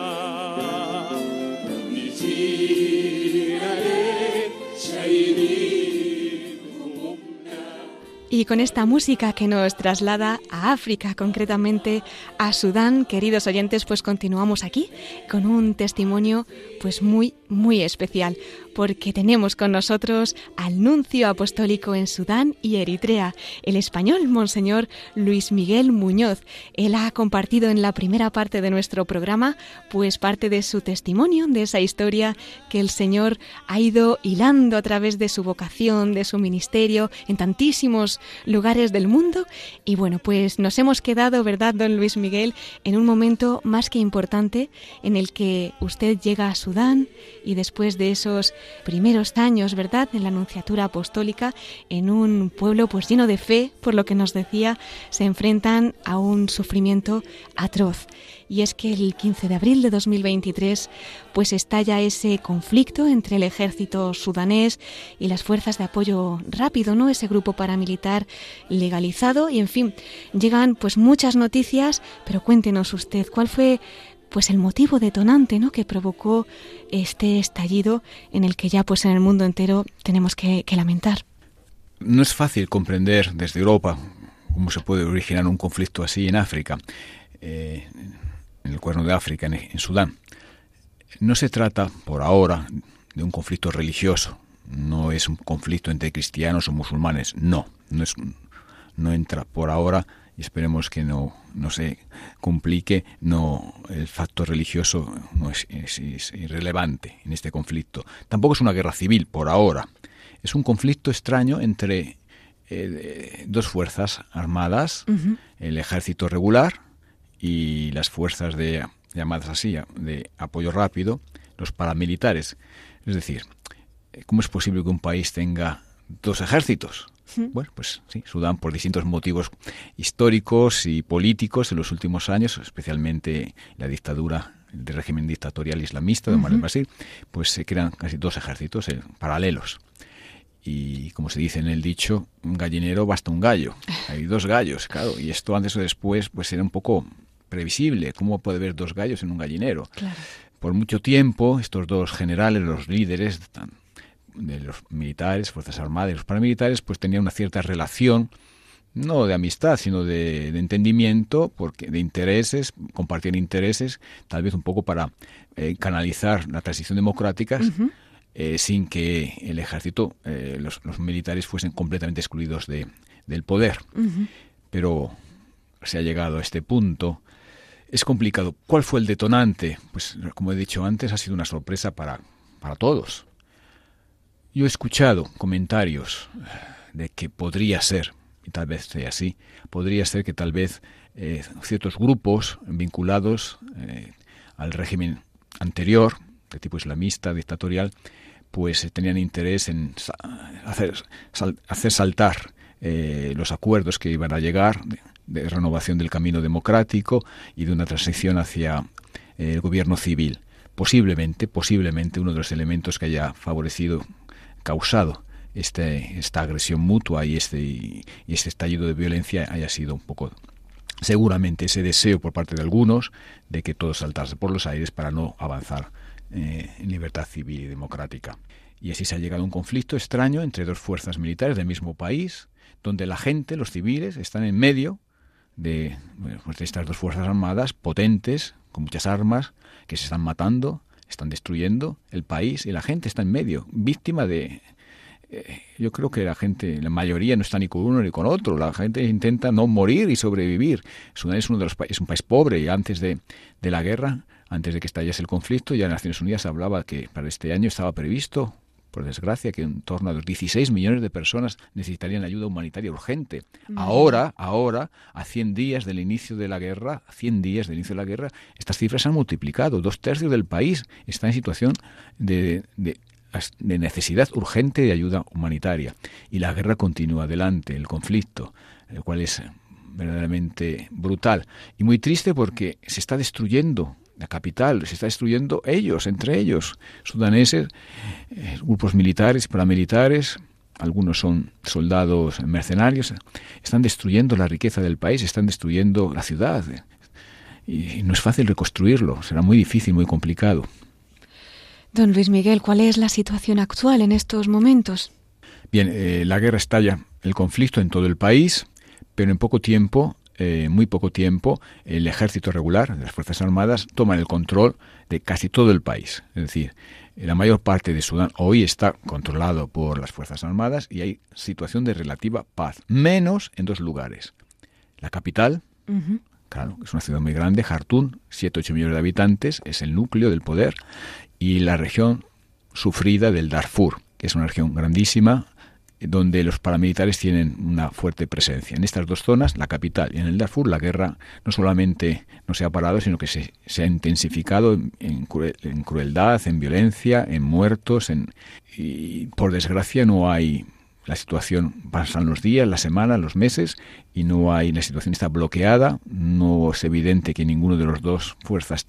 Y con esta música que nos traslada a África, concretamente a Sudán, queridos oyentes, pues continuamos aquí con un testimonio pues muy muy especial porque tenemos con nosotros al nuncio apostólico en Sudán y Eritrea, el español Monseñor Luis Miguel Muñoz. Él ha compartido en la primera parte de nuestro programa pues parte de su testimonio, de esa historia que el Señor ha ido hilando a través de su vocación, de su ministerio en tantísimos lugares del mundo. Y bueno, pues nos hemos quedado, ¿verdad, don Luis Miguel, en un momento más que importante en el que usted llega a Sudán y después de esos primeros años, ¿verdad?, en la Anunciatura Apostólica, en un pueblo pues lleno de fe, por lo que nos decía, se enfrentan a un sufrimiento atroz. Y es que el 15 de abril de 2023 pues estalla ese conflicto entre el ejército sudanés y las fuerzas de apoyo rápido, ¿no? Ese grupo paramilitar legalizado y en fin, llegan pues muchas noticias, pero cuéntenos usted cuál fue pues el motivo detonante ¿no? que provocó este estallido en el que ya pues en el mundo entero tenemos que, lamentar. No es fácil comprender desde Europa cómo se puede originar un conflicto así en África, eh, en el cuerno de África, en, Sudán. No se trata por ahora de un conflicto religioso, no es un conflicto entre cristianos o musulmanes, no, no, es, no entra por ahora y esperemos que no, no se complique, no el factor religioso no es, irrelevante en este conflicto. Tampoco es una guerra civil por ahora. Es un conflicto extraño entre eh, dos fuerzas armadas, el ejército regular y las fuerzas de llamadas así de apoyo rápido, los paramilitares. Es decir, ¿cómo es posible que un país tenga dos ejércitos? Bueno, pues sí, Sudán por distintos motivos históricos y políticos en los últimos años, especialmente la dictadura del régimen dictatorial islamista de Omar el pues se crean casi dos ejércitos eh, paralelos. Y como se dice en el dicho, un gallinero basta un gallo. (laughs) Hay dos gallos, claro, y esto antes o después pues era un poco previsible. ¿Cómo puede haber dos gallos en un gallinero? Por mucho tiempo, estos dos generales, los líderes de los militares, Fuerzas Armadas y los paramilitares, pues tenían una cierta relación, no de amistad, sino de, entendimiento, porque de intereses, compartían intereses, tal vez un poco para eh, canalizar la transición democrática. Eh, sin que el ejército, eh, los, militares fuesen completamente excluidos de, del poder. Pero se ha llegado a este punto. Es complicado. ¿Cuál fue el detonante? Pues como he dicho antes, ha sido una sorpresa para, para todos. Yo he escuchado comentarios de que podría ser, y tal vez sea así, podría ser que tal vez eh, ciertos grupos vinculados al régimen anterior, de tipo islamista, dictatorial, pues eh, tenían interés en hacer, hacer saltar eh, los acuerdos que iban a llegar de, renovación del camino democrático y de una transición hacia eh, el gobierno civil. Posiblemente, posiblemente uno de los elementos que haya favorecido, causado este, esta agresión mutua y este, y este estallido de violencia haya sido un poco seguramente ese deseo por parte de algunos de que todo saltase por los aires para no avanzar eh, en libertad civil y democrática. Y así se ha llegado a un conflicto extraño entre dos fuerzas militares del mismo país, donde la gente, los civiles, están en medio de, pues de estas dos fuerzas armadas potentes, con muchas armas, que se están matando, están destruyendo el país y la gente está en medio, víctima de... Eh, yo creo que la gente, la mayoría no está ni con uno ni con otro, la gente intenta no morir y sobrevivir. Sudán es, uno de los, es un país pobre y antes de, de la guerra antes de que estallase el conflicto, ya en Naciones Unidas hablaba que para este año estaba previsto, por desgracia, que en torno a los 16 millones de personas necesitarían ayuda humanitaria urgente. Ahora, ahora, a 100 días del inicio de la guerra, a 100 días del inicio de la guerra, estas cifras han multiplicado. Dos tercios del país está en situación de, de de necesidad urgente de ayuda humanitaria. Y la guerra continúa adelante, el conflicto, el cual es verdaderamente brutal. Y muy triste porque se está destruyendo la capital, se está destruyendo ellos, entre ellos, sudaneses, eh, grupos militares, paramilitares, algunos son soldados mercenarios, están destruyendo la riqueza del país, están destruyendo la ciudad. Y no es fácil reconstruirlo, será muy difícil, muy complicado. Don Luis Miguel, ¿cuál es la situación actual en estos momentos? Bien, eh, la guerra estalla, el conflicto en todo el país, pero en poco tiempo eh, muy poco tiempo, el ejército regular, las Fuerzas Armadas, toman el control de casi todo el país. Es decir, la mayor parte de Sudán hoy está controlado por las Fuerzas Armadas y hay situación de relativa paz, menos en dos lugares. La capital, claro, es una ciudad muy grande, Jartún, 7-8 millones de habitantes, es el núcleo del poder, y la región sufrida del Darfur, que es una región grandísima, donde los paramilitares tienen una fuerte presencia. En estas dos zonas, la capital y en el Darfur, la guerra no solamente no se ha parado, sino que se, ha intensificado en, crueldad, en violencia, en muertos, en, y por desgracia no hay la situación, pasan los días, las semanas, los meses y no hay, la situación está bloqueada, no es evidente que ninguno de los dos fuerzas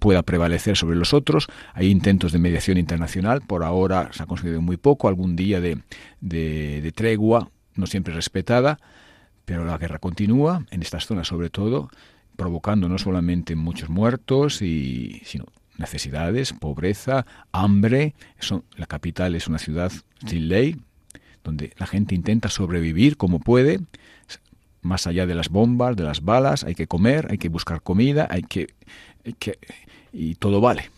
pueda prevalecer sobre los otros. Hay intentos de mediación internacional, por ahora se ha conseguido muy poco, algún día de, de, tregua, no siempre respetada, pero la guerra continúa, en estas zonas sobre todo, provocando no solamente muchos muertos, y, sino necesidades, pobreza, hambre. La capital es una ciudad sin ley, donde la gente intenta sobrevivir como puede, más allá de las bombas, de las balas, hay que comer, hay que buscar comida, hay que y todo vale,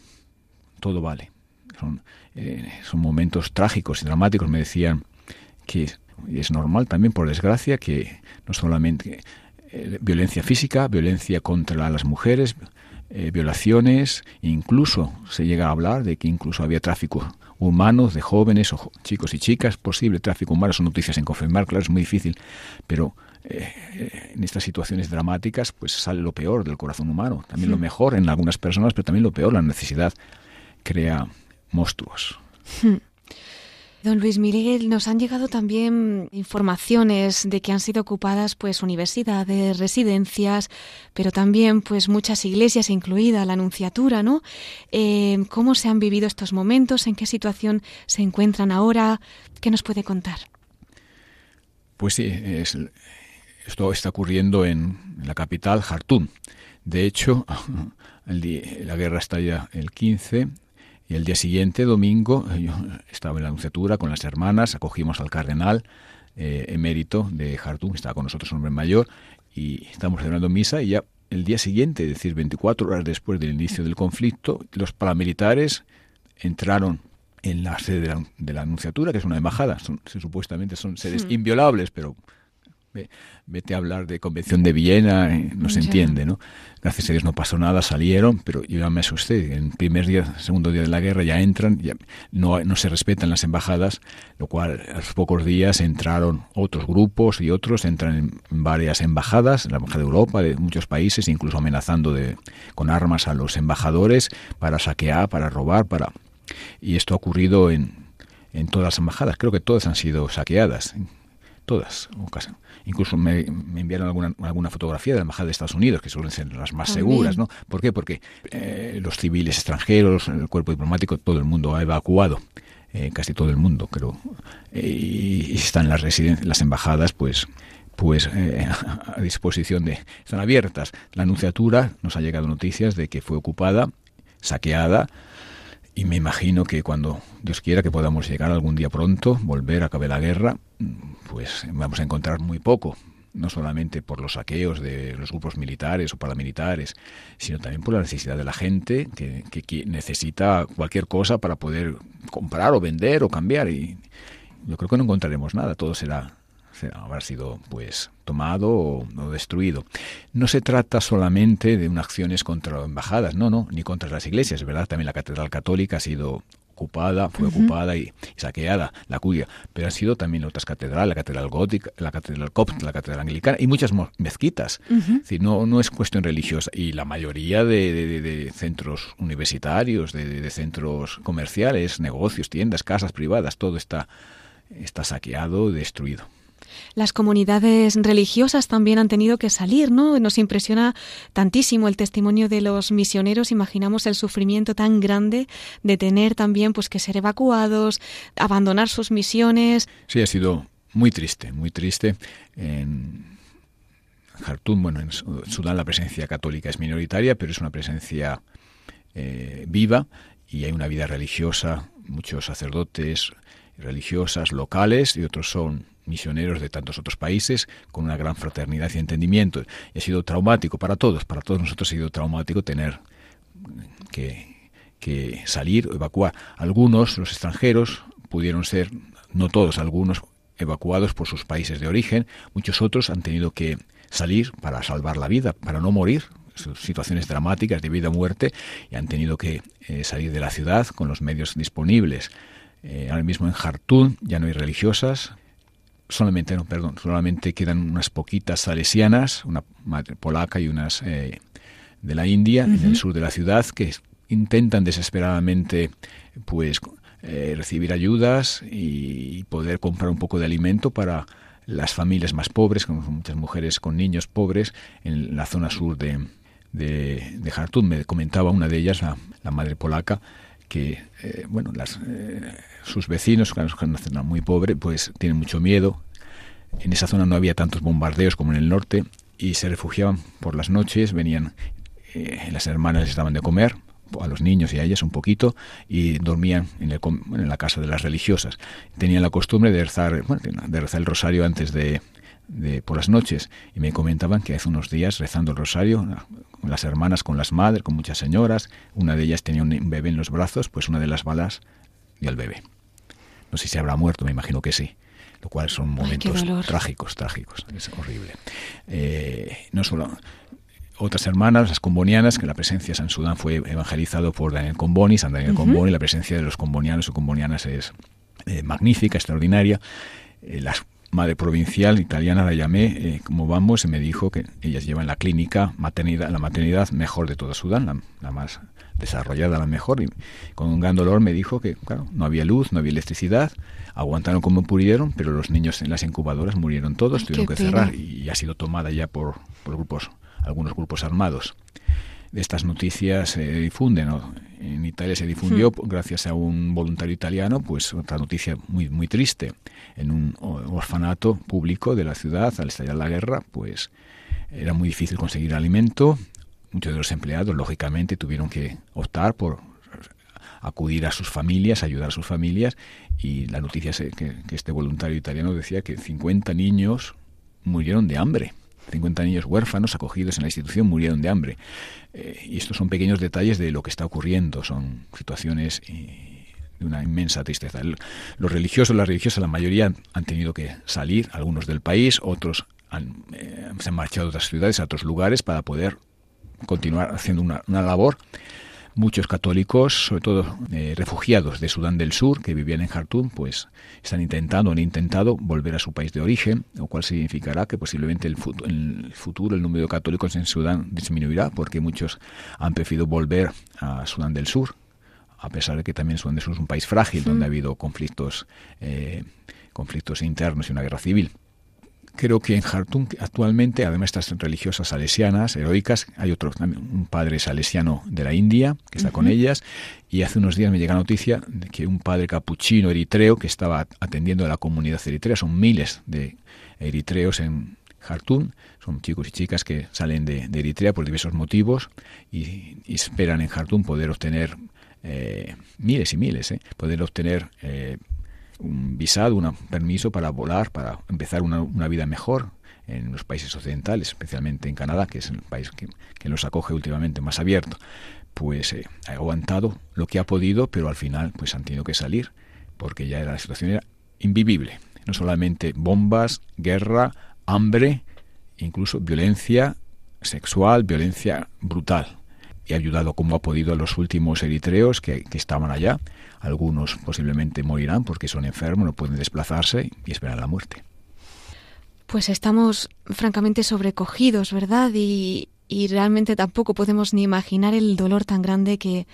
todo vale. Son, eh, son momentos trágicos y dramáticos, me decían que es normal también, por desgracia, que no solamente eh, violencia física, violencia contra las mujeres, eh, violaciones, incluso se llega a hablar de que incluso había tráfico humano de jóvenes o chicos y chicas, posible tráfico humano, son noticias en confirmar, claro, es muy difícil, pero eh, en estas situaciones dramáticas pues sale lo peor del corazón humano, también lo mejor en algunas personas, pero también lo peor, la necesidad crea monstruos. Hmm. Don Luis Miguel, nos han llegado también informaciones de que han sido ocupadas pues universidades, residencias, pero también pues muchas iglesias, incluida la Anunciatura, ¿no? Eh, ¿Cómo se han vivido estos momentos? ¿En qué situación se encuentran ahora? ¿Qué nos puede contar? Pues sí, esto está ocurriendo en, la capital, Jartum. De hecho, (laughs) la guerra estalla el 15 y el día siguiente, domingo, yo estaba en la anunciatura con las hermanas, acogimos al cardenal eh, emérito de Jartum, estaba con nosotros un hombre mayor, y estamos celebrando misa y ya el día siguiente, es decir, 24 horas después del inicio del conflicto, los paramilitares entraron en la sede de la, de la Anunciatura, que es una embajada, son, supuestamente son sedes hmm. inviolables, pero vete a hablar de Convención de Viena, eh, no se entiende, ¿no? Gracias a Dios no pasó nada, salieron, pero yo ya me asusté. En primer día, segundo día de la guerra ya entran, ya no, no se respetan las embajadas, lo cual a los pocos días entraron otros grupos y otros entran en varias embajadas, la embajada de Europa, de muchos países, incluso amenazando de, con armas a los embajadores para saquear, para robar, para... Y esto ha ocurrido en, en todas las embajadas, creo que todas han sido saqueadas, todas, incluso me, enviaron alguna, alguna, fotografía de la embajada de Estados Unidos, que suelen ser las más seguras, ¿no? ¿Por qué? Porque eh, los civiles extranjeros, el cuerpo diplomático, todo el mundo ha evacuado, eh, casi todo el mundo, creo, eh, y están las residencias, las embajadas, pues pues a disposición de están abiertas. La anunciatura nos ha llegado noticias de que fue ocupada, saqueada, y me imagino que cuando Dios quiera que podamos llegar algún día pronto, volver a acabar la guerra, pues vamos a encontrar muy poco, no solamente por los saqueos de los grupos militares o paramilitares, sino también por la necesidad de la gente que, que, necesita cualquier cosa para poder comprar o vender o cambiar. Y yo creo que no encontraremos nada, todo será habrá sido pues tomado o, destruido. No se trata solamente de unas acciones contra embajadas, no, no, ni contra las iglesias, es verdad, también la catedral católica ha sido ocupada, fue ocupada y, saqueada, la cuya, pero han sido también otras catedrales, la catedral gótica, la catedral copta, la catedral anglicana y muchas mezquitas. no, no es cuestión religiosa y la mayoría de, centros universitarios, de, centros comerciales, negocios, tiendas, casas privadas, todo está, está saqueado, destruido las comunidades religiosas también han tenido que salir, ¿no? Nos impresiona tantísimo el testimonio de los misioneros, imaginamos el sufrimiento tan grande de tener también pues que ser evacuados, abandonar sus misiones. Sí, ha sido muy triste, muy triste. En Jartum, bueno, en Sudán la presencia católica es minoritaria, pero es una presencia eh, viva y hay una vida religiosa, muchos sacerdotes, religiosas locales y otros son misioneros de tantos otros países con una gran fraternidad y entendimiento. Y ha sido traumático para todos, para todos nosotros ha sido traumático tener que, salir o evacuar. Algunos, los extranjeros, pudieron ser, no todos, algunos evacuados por sus países de origen, muchos otros han tenido que salir para salvar la vida, para no morir, situaciones dramáticas de vida o muerte, y han tenido que eh, salir de la ciudad con los medios disponibles. Eh, ahora mismo en Jartum ya no hay religiosas, solamente, no, perdón, solamente quedan unas poquitas salesianas, una madre polaca y unas eh, de la India, en el sur de la ciudad, que intentan desesperadamente pues eh, recibir ayudas y poder comprar un poco de alimento para las familias más pobres, como muchas mujeres con niños pobres, en la zona sur de, de, de Jartum. Me comentaba una de ellas, la, madre polaca, que eh, bueno, las, sus vecinos, que una zona muy pobre, pues tienen mucho miedo. En esa zona no había tantos bombardeos como en el norte y se refugiaban por las noches, venían, eh, las hermanas les daban de comer, a los niños y a ellas un poquito y dormían en, el, en la casa de las religiosas. Tenían la costumbre de rezar, de rezar el rosario antes de, de, por las noches y me comentaban que hace unos días rezando el rosario las hermanas, con las madres, con muchas señoras, una de ellas tenía un bebé en los brazos, pues una de las balas dio al bebé. No sé si habrá muerto, me imagino que sí. Lo cual son momentos trágicos, trágicos. Es horrible. Eh, no solo otras hermanas, las combonianas, que la presencia de San Sudán fue evangelizado por Daniel Comboni, San Daniel Comboni, la presencia de los combonianos o combonianas es eh, magnífica, extraordinaria. Eh, la madre provincial italiana la llamé, eh, como vamos, y me dijo que ellas llevan la clínica, maternidad, la maternidad mejor de toda Sudán, la, más desarrollada, la mejor, y con un gran dolor me dijo que, claro, no había luz, no había electricidad, aguantaron como pudieron, pero los niños en las incubadoras murieron todos, tuvieron que cerrar y ha sido tomada ya por, por grupos, algunos grupos armados estas noticias se difunden. En Italia se difundió, hmm. gracias a un voluntario italiano, pues otra noticia muy, muy triste. En un orfanato público de la ciudad, al estallar la guerra, pues era muy difícil conseguir alimento. Muchos de los empleados, lógicamente, tuvieron que optar por acudir a sus familias, ayudar a sus familias, y la noticia es que, que este voluntario italiano decía que 50 niños murieron de hambre 50 niños huérfanos acogidos en la institución murieron de hambre. Eh, y estos son pequeños detalles de lo que está ocurriendo, son situaciones eh, de una inmensa tristeza. Los religiosos, las religiosas, la mayoría han tenido que salir, algunos del país, otros han, eh, se han marchado a otras ciudades, a otros lugares, para poder continuar haciendo una, una labor Muchos católicos, sobre todo eh, refugiados de Sudán del Sur, que vivían en Jartum, pues están intentando, han intentado volver a su país de origen, lo cual significará que posiblemente el el futuro el número de católicos en Sudán disminuirá, porque muchos han preferido volver a Sudán del Sur, a pesar de que también Sudán del Sur es un país frágil, donde ha habido conflictos, eh, conflictos internos y una guerra civil creo que en Jartum actualmente, además de estas religiosas salesianas, heroicas, hay otro también, un padre salesiano de la India que está con ellas, y hace unos días me llega noticia de que un padre capuchino eritreo que estaba atendiendo a la comunidad eritrea, son miles de eritreos en Jartum, son chicos y chicas que salen de, Eritrea por diversos motivos y, esperan en Jartum poder obtener eh, miles y miles, eh, poder obtener eh, un visado, un permiso para volar, para empezar una, vida mejor en los países occidentales, especialmente en Canadá, que es el país que, los acoge últimamente más abierto, pues eh, ha aguantado lo que ha podido, pero al final pues han tenido que salir, porque ya era, la situación era invivible. No solamente bombas, guerra, hambre, incluso violencia sexual, violencia brutal. Y ha ayudado como ha podido a los últimos eritreos que, que estaban allá, algunos posiblemente morirán porque son enfermos, no pueden desplazarse y esperan la muerte. Pues estamos francamente sobrecogidos, ¿verdad? Y, y realmente tampoco podemos ni imaginar el dolor tan grande que,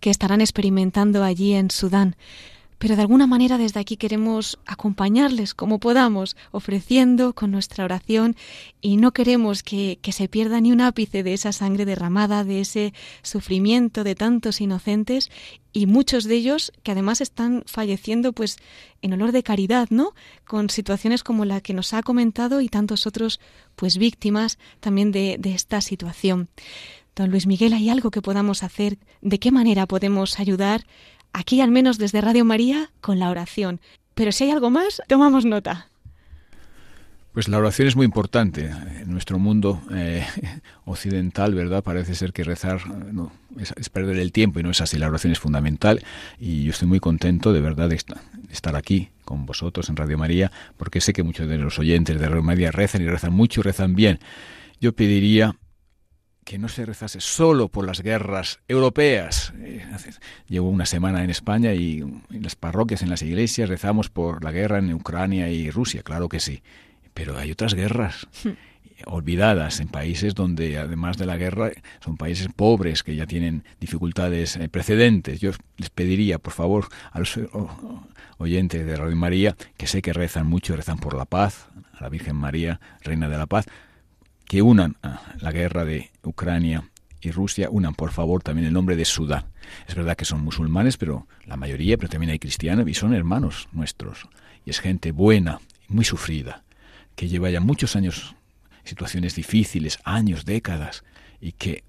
que estarán experimentando allí en Sudán pero de alguna manera desde aquí queremos acompañarles como podamos, ofreciendo con nuestra oración y no queremos que, se pierda ni un ápice de esa sangre derramada, de ese sufrimiento de tantos inocentes y muchos de ellos que además están falleciendo pues en olor de caridad, ¿no? Con situaciones como la que nos ha comentado y tantos otros pues víctimas también de, de esta situación. Don Luis Miguel, ¿hay algo que podamos hacer? ¿De qué manera podemos ayudar? Aquí al menos desde Radio María, con la oración. Pero si hay algo más, tomamos nota. Pues la oración es muy importante. En nuestro mundo eh, occidental, ¿verdad? Parece ser que rezar es, perder el tiempo y no es así. La oración es fundamental y yo estoy muy contento de verdad de estar aquí con vosotros en Radio María porque sé que muchos de los oyentes de Radio María rezan y rezan mucho y rezan bien. Yo pediría que no se rezase solo por las guerras europeas. Eh, llevo una semana en España y en las parroquias, en las iglesias, rezamos por la guerra en Ucrania y Rusia, claro que sí. Pero hay otras guerras hmm. olvidadas en países donde, además de la guerra, son países pobres que ya tienen dificultades eh, precedentes. Yo les pediría, por favor, a los oyentes de Radio María, que sé que rezan mucho, rezan por la paz, a la Virgen María, Reina de la Paz, que unan la guerra de Ucrania y Rusia, unan por favor también el nombre de Sudán. Es verdad que son musulmanes, pero la mayoría, pero también hay cristianos y son hermanos nuestros. Y es gente buena, muy sufrida, que lleva ya muchos años situaciones difíciles, años, décadas, y que,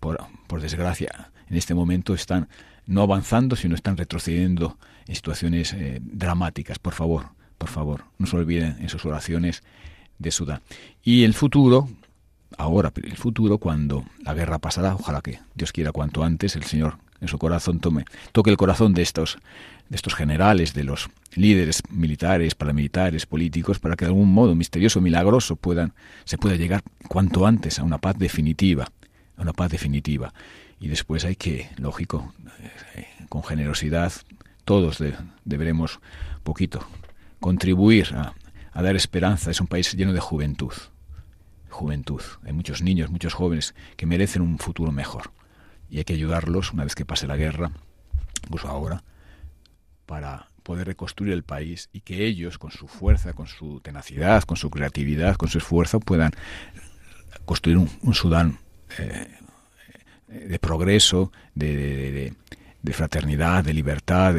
por, por desgracia, en este momento están no avanzando, sino están retrocediendo en situaciones eh, dramáticas. Por favor, por favor, no se olviden en sus oraciones de Sudán. Y el futuro, ahora, el futuro, cuando la guerra pasará, ojalá que Dios quiera cuanto antes, el Señor en su corazón tome, toque el corazón de estos, de estos generales, de los líderes militares, paramilitares, políticos, para que de algún modo misterioso, milagroso, puedan, se pueda llegar cuanto antes a una paz definitiva, a una paz definitiva. Y después hay que, lógico, eh, con generosidad, todos deberemos poquito contribuir a, a dar esperanza. Es un país lleno de juventud. Juventud. Hay muchos niños, muchos jóvenes que merecen un futuro mejor. Y hay que ayudarlos una vez que pase la guerra, incluso ahora, para poder reconstruir el país y que ellos, con su fuerza, con su tenacidad, con su creatividad, con su esfuerzo, puedan construir un, Sudán eh, de progreso, de, de, fraternidad, de libertad,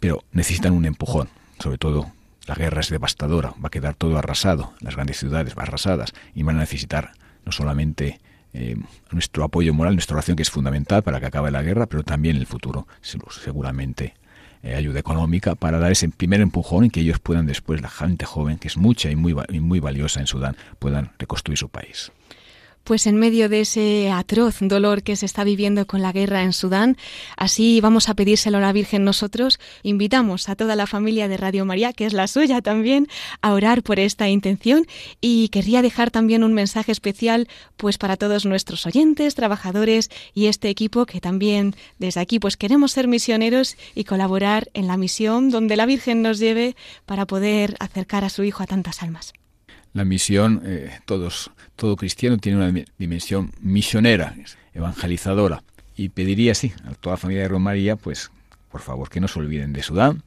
pero necesitan un empujón, sobre todo la guerra es devastadora, va a quedar todo arrasado, las grandes ciudades arrasadas y van a necesitar no solamente eh, nuestro apoyo moral, nuestra oración que es fundamental para que acabe la guerra, pero también el futuro seguramente eh, ayuda económica para dar ese primer empujón y que ellos puedan después, la gente joven, que es mucha y muy valiosa en Sudán, puedan reconstruir su país pues en medio de ese atroz dolor que se está viviendo con la guerra en Sudán, así vamos a pedírselo a la Virgen nosotros. Invitamos a toda la familia de Radio María, que es la suya también, a orar por esta intención y querría dejar también un mensaje especial pues para todos nuestros oyentes, trabajadores y este equipo que también desde aquí pues queremos ser misioneros y colaborar en la misión donde la Virgen nos lleve para poder acercar a su hijo a tantas almas la misión, eh, todos, todo cristiano tiene una dimensión misionera, evangelizadora. Y pediría, sí, a toda la familia de Romaría, pues, por favor, que no se olviden de Sudán,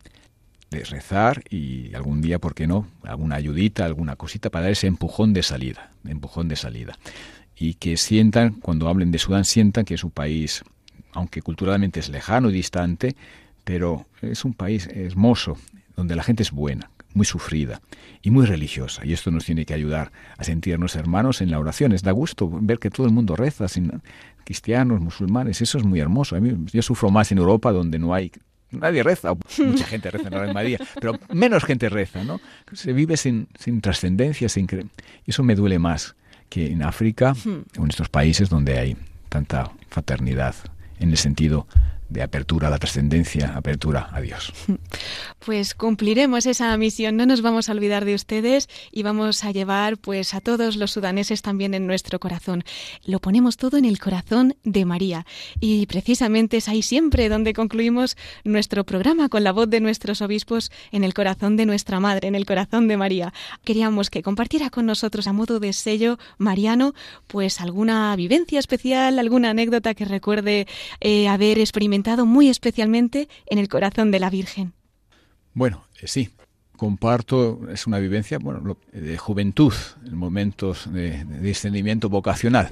de rezar y algún día, ¿por qué no?, alguna ayudita, alguna cosita para dar ese empujón de salida, empujón de salida. Y que sientan, cuando hablen de Sudán, sientan que es un país, aunque culturalmente es lejano y distante, pero es un país hermoso, donde la gente es buena, muy sufrida y muy religiosa. Y esto nos tiene que ayudar a sentirnos hermanos en la oración. Es da gusto ver que todo el mundo reza, sin cristianos, musulmanes. Eso es muy hermoso. A mí, yo sufro más en Europa donde no hay nadie reza, (laughs) mucha gente reza en la María, pero menos gente reza, ¿no? Se vive sin, sin trascendencia, sin y eso me duele más que en África o en estos países donde hay tanta fraternidad en el sentido de apertura a la trascendencia, apertura a Dios. Pues cumpliremos esa misión, no nos vamos a olvidar de ustedes y vamos a llevar pues a todos los sudaneses también en nuestro corazón. Lo ponemos todo en el corazón de María y precisamente es ahí siempre donde concluimos nuestro programa con la voz de nuestros obispos en el corazón de nuestra Madre, en el corazón de María. Queríamos que compartiera con nosotros a modo de sello mariano pues alguna vivencia especial, alguna anécdota que recuerde eh, haber experimentado muy especialmente en el corazón de la Virgen. Bueno, eh, sí, comparto, es una vivencia bueno, de juventud, en momentos de, discernimiento vocacional.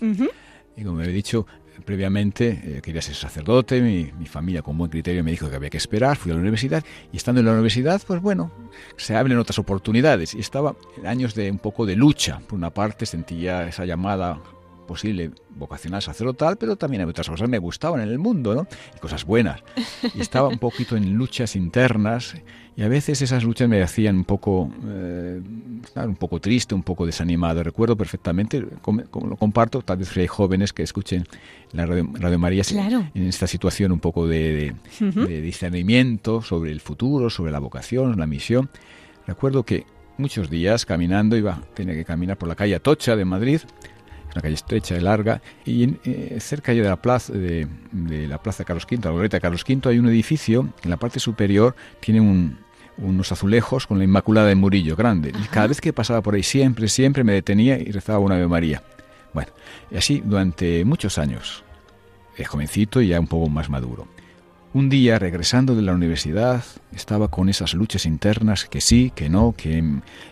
Y como he dicho previamente, eh, quería ser sacerdote, mi, mi, familia con buen criterio me dijo que había que esperar, fui a la universidad y estando en la universidad, pues bueno, se abren otras oportunidades y estaba en años de un poco de lucha. Por una parte sentía esa llamada posible vocacional sacerdotal, pero también hay otras cosas que me gustaban en el mundo, ¿no? Y cosas buenas. Y estaba un poquito en luchas internas y a veces esas luchas me hacían un poco, eh, un poco triste, un poco desanimado. Recuerdo perfectamente, como, lo comparto, tal vez hay jóvenes que escuchen la Radio, María en esta situación un poco de, de discernimiento sobre el futuro, sobre la vocación, la misión. Recuerdo que muchos días caminando, iba, tenía que caminar por la calle Atocha de Madrid, una calle estrecha y larga, y eh, cerca de la plaza de, la plaza Carlos V, la glorieta de Carlos V, hay un edificio en la parte superior tiene unos azulejos con la Inmaculada de Murillo grande. Y cada vez que pasaba por ahí, siempre, siempre me detenía y rezaba una Ave María. Bueno, y así durante muchos años, de jovencito y ya un poco más maduro. Un día, regresando de la universidad, estaba con esas luchas internas, que sí, que no, que,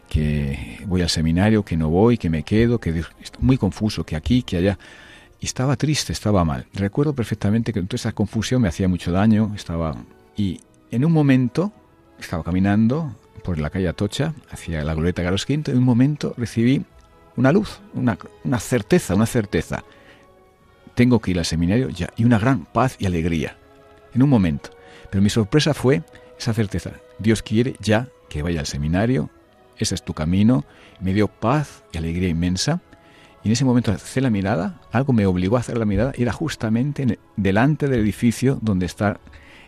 que voy al seminario, que no voy, que me quedo, que muy confuso, que aquí, que allá. Y estaba triste, estaba mal. Recuerdo perfectamente que toda esa confusión me hacía mucho daño, estaba... Y en un momento, estaba caminando por la calle Atocha, hacia la glorieta Carlos V, y en un momento recibí una luz, una, una certeza, una certeza. Tengo que ir al seminario ya, y una gran paz y alegría en un momento. Pero mi sorpresa fue esa certeza. Dios quiere ya que vaya al seminario, ese es tu camino. Me dio paz y alegría inmensa. Y en ese momento hacer la mirada, algo me obligó a hacer la mirada, era justamente delante del edificio donde está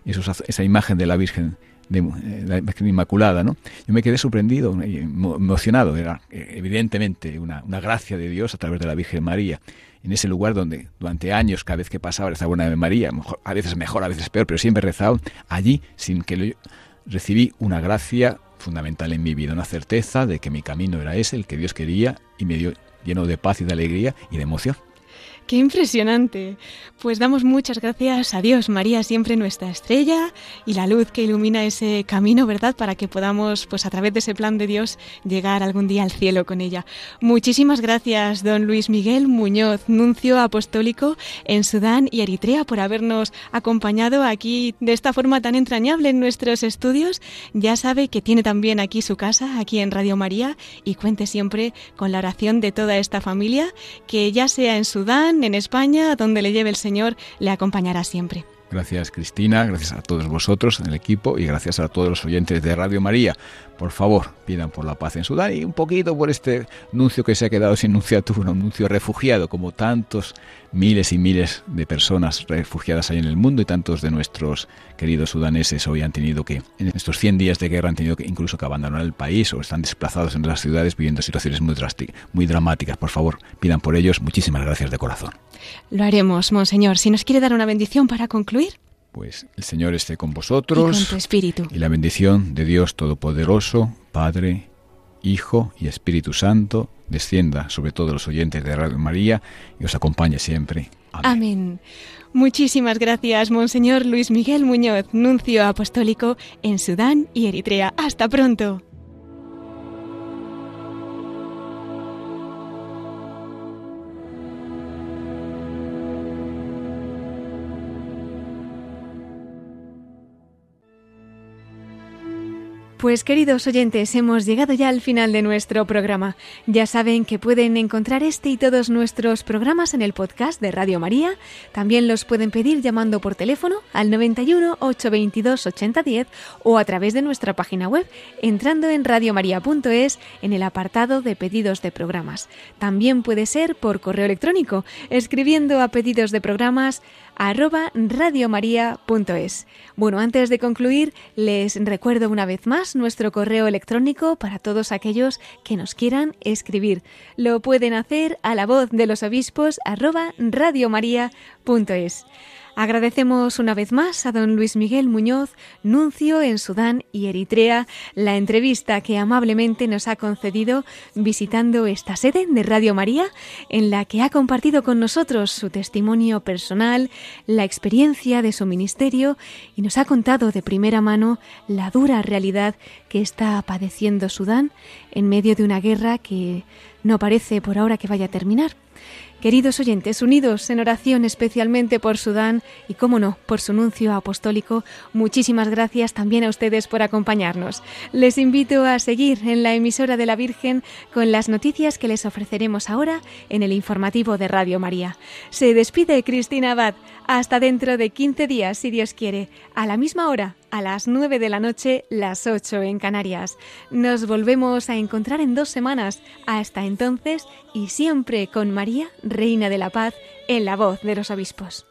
esa imagen de la Virgen de, la Inmaculada, ¿no? Yo me quedé sorprendido, emocionado, era eh, evidentemente una, una, gracia de Dios a través de la Virgen María, en ese lugar donde durante años, cada vez que pasaba, rezaba una Ave María, a veces mejor, a veces peor, pero siempre rezaba, allí, sin que lo, recibí una gracia fundamental en mi vida, una certeza de que mi camino era ese, el que Dios quería, y me dio lleno de paz y de alegría y de emoción. Qué impresionante. Pues damos muchas gracias a Dios, María, siempre nuestra estrella y la luz que ilumina ese camino, ¿verdad? Para que podamos, pues a través de ese plan de Dios, llegar algún día al cielo con ella. Muchísimas gracias, don Luis Miguel Muñoz, nuncio apostólico en Sudán y Eritrea, por habernos acompañado aquí de esta forma tan entrañable en nuestros estudios. Ya sabe que tiene también aquí su casa, aquí en Radio María, y cuente siempre con la oración de toda esta familia, que ya sea en Sudán, en España, donde le lleve el Señor, le acompañará siempre. Gracias Cristina, gracias a todos vosotros en el equipo y gracias a todos los oyentes de Radio María. Por favor, pidan por la paz en Sudán y un poquito por este nuncio que se ha quedado sin nunciatura, un nuncio refugiado, como tantos miles y miles de personas refugiadas hay en el mundo y tantos de nuestros queridos sudaneses hoy han tenido que, en estos 100 días de guerra, han tenido que incluso que abandonar el país o están desplazados en las ciudades viviendo situaciones muy, muy dramáticas. Por favor, pidan por ellos. Muchísimas gracias de corazón. Lo haremos, Monseñor. Si nos quiere dar una bendición para concluir. Pues el Señor esté con vosotros. Y con tu espíritu. Y la bendición de Dios Todopoderoso, Padre, Hijo y Espíritu Santo, descienda sobre todos los oyentes de Radio María y os acompañe siempre. Amén. Amén. Muchísimas gracias, Monseñor Luis Miguel Muñoz, nuncio apostólico en Sudán y Eritrea. Hasta pronto. Pues queridos oyentes, hemos llegado ya al final de nuestro programa. Ya saben que pueden encontrar este y todos nuestros programas en el podcast de Radio María. También los pueden pedir llamando por teléfono al 91 822 8010 o a través de nuestra página web entrando en radiomaria.es en el apartado de pedidos de programas. También puede ser por correo electrónico escribiendo a pedidos de programas arroba radiomaria.es. Bueno, antes de concluir, les recuerdo una vez más nuestro correo electrónico para todos aquellos que nos quieran escribir. Lo pueden hacer a la voz de los obispos arroba radiomaria.es. Agradecemos una vez más a don Luis Miguel Muñoz, nuncio en Sudán y Eritrea, la entrevista que amablemente nos ha concedido visitando esta sede de Radio María, en la que ha compartido con nosotros su testimonio personal, la experiencia de su ministerio y nos ha contado de primera mano la dura realidad que está padeciendo Sudán en medio de una guerra que no parece por ahora que vaya a terminar. Queridos oyentes, unidos en oración especialmente por Sudán y, cómo no, por su nuncio apostólico, muchísimas gracias también a ustedes por acompañarnos. Les invito a seguir en la emisora de la Virgen con las noticias que les ofreceremos ahora en el informativo de Radio María. Se despide Cristina Abad. Hasta dentro de 15 días, si Dios quiere, a la misma hora, a las 9 de la noche, las 8 en Canarias. Nos volvemos a encontrar en dos semanas. Hasta entonces, y siempre con María, Reina de la Paz, en la voz de los obispos.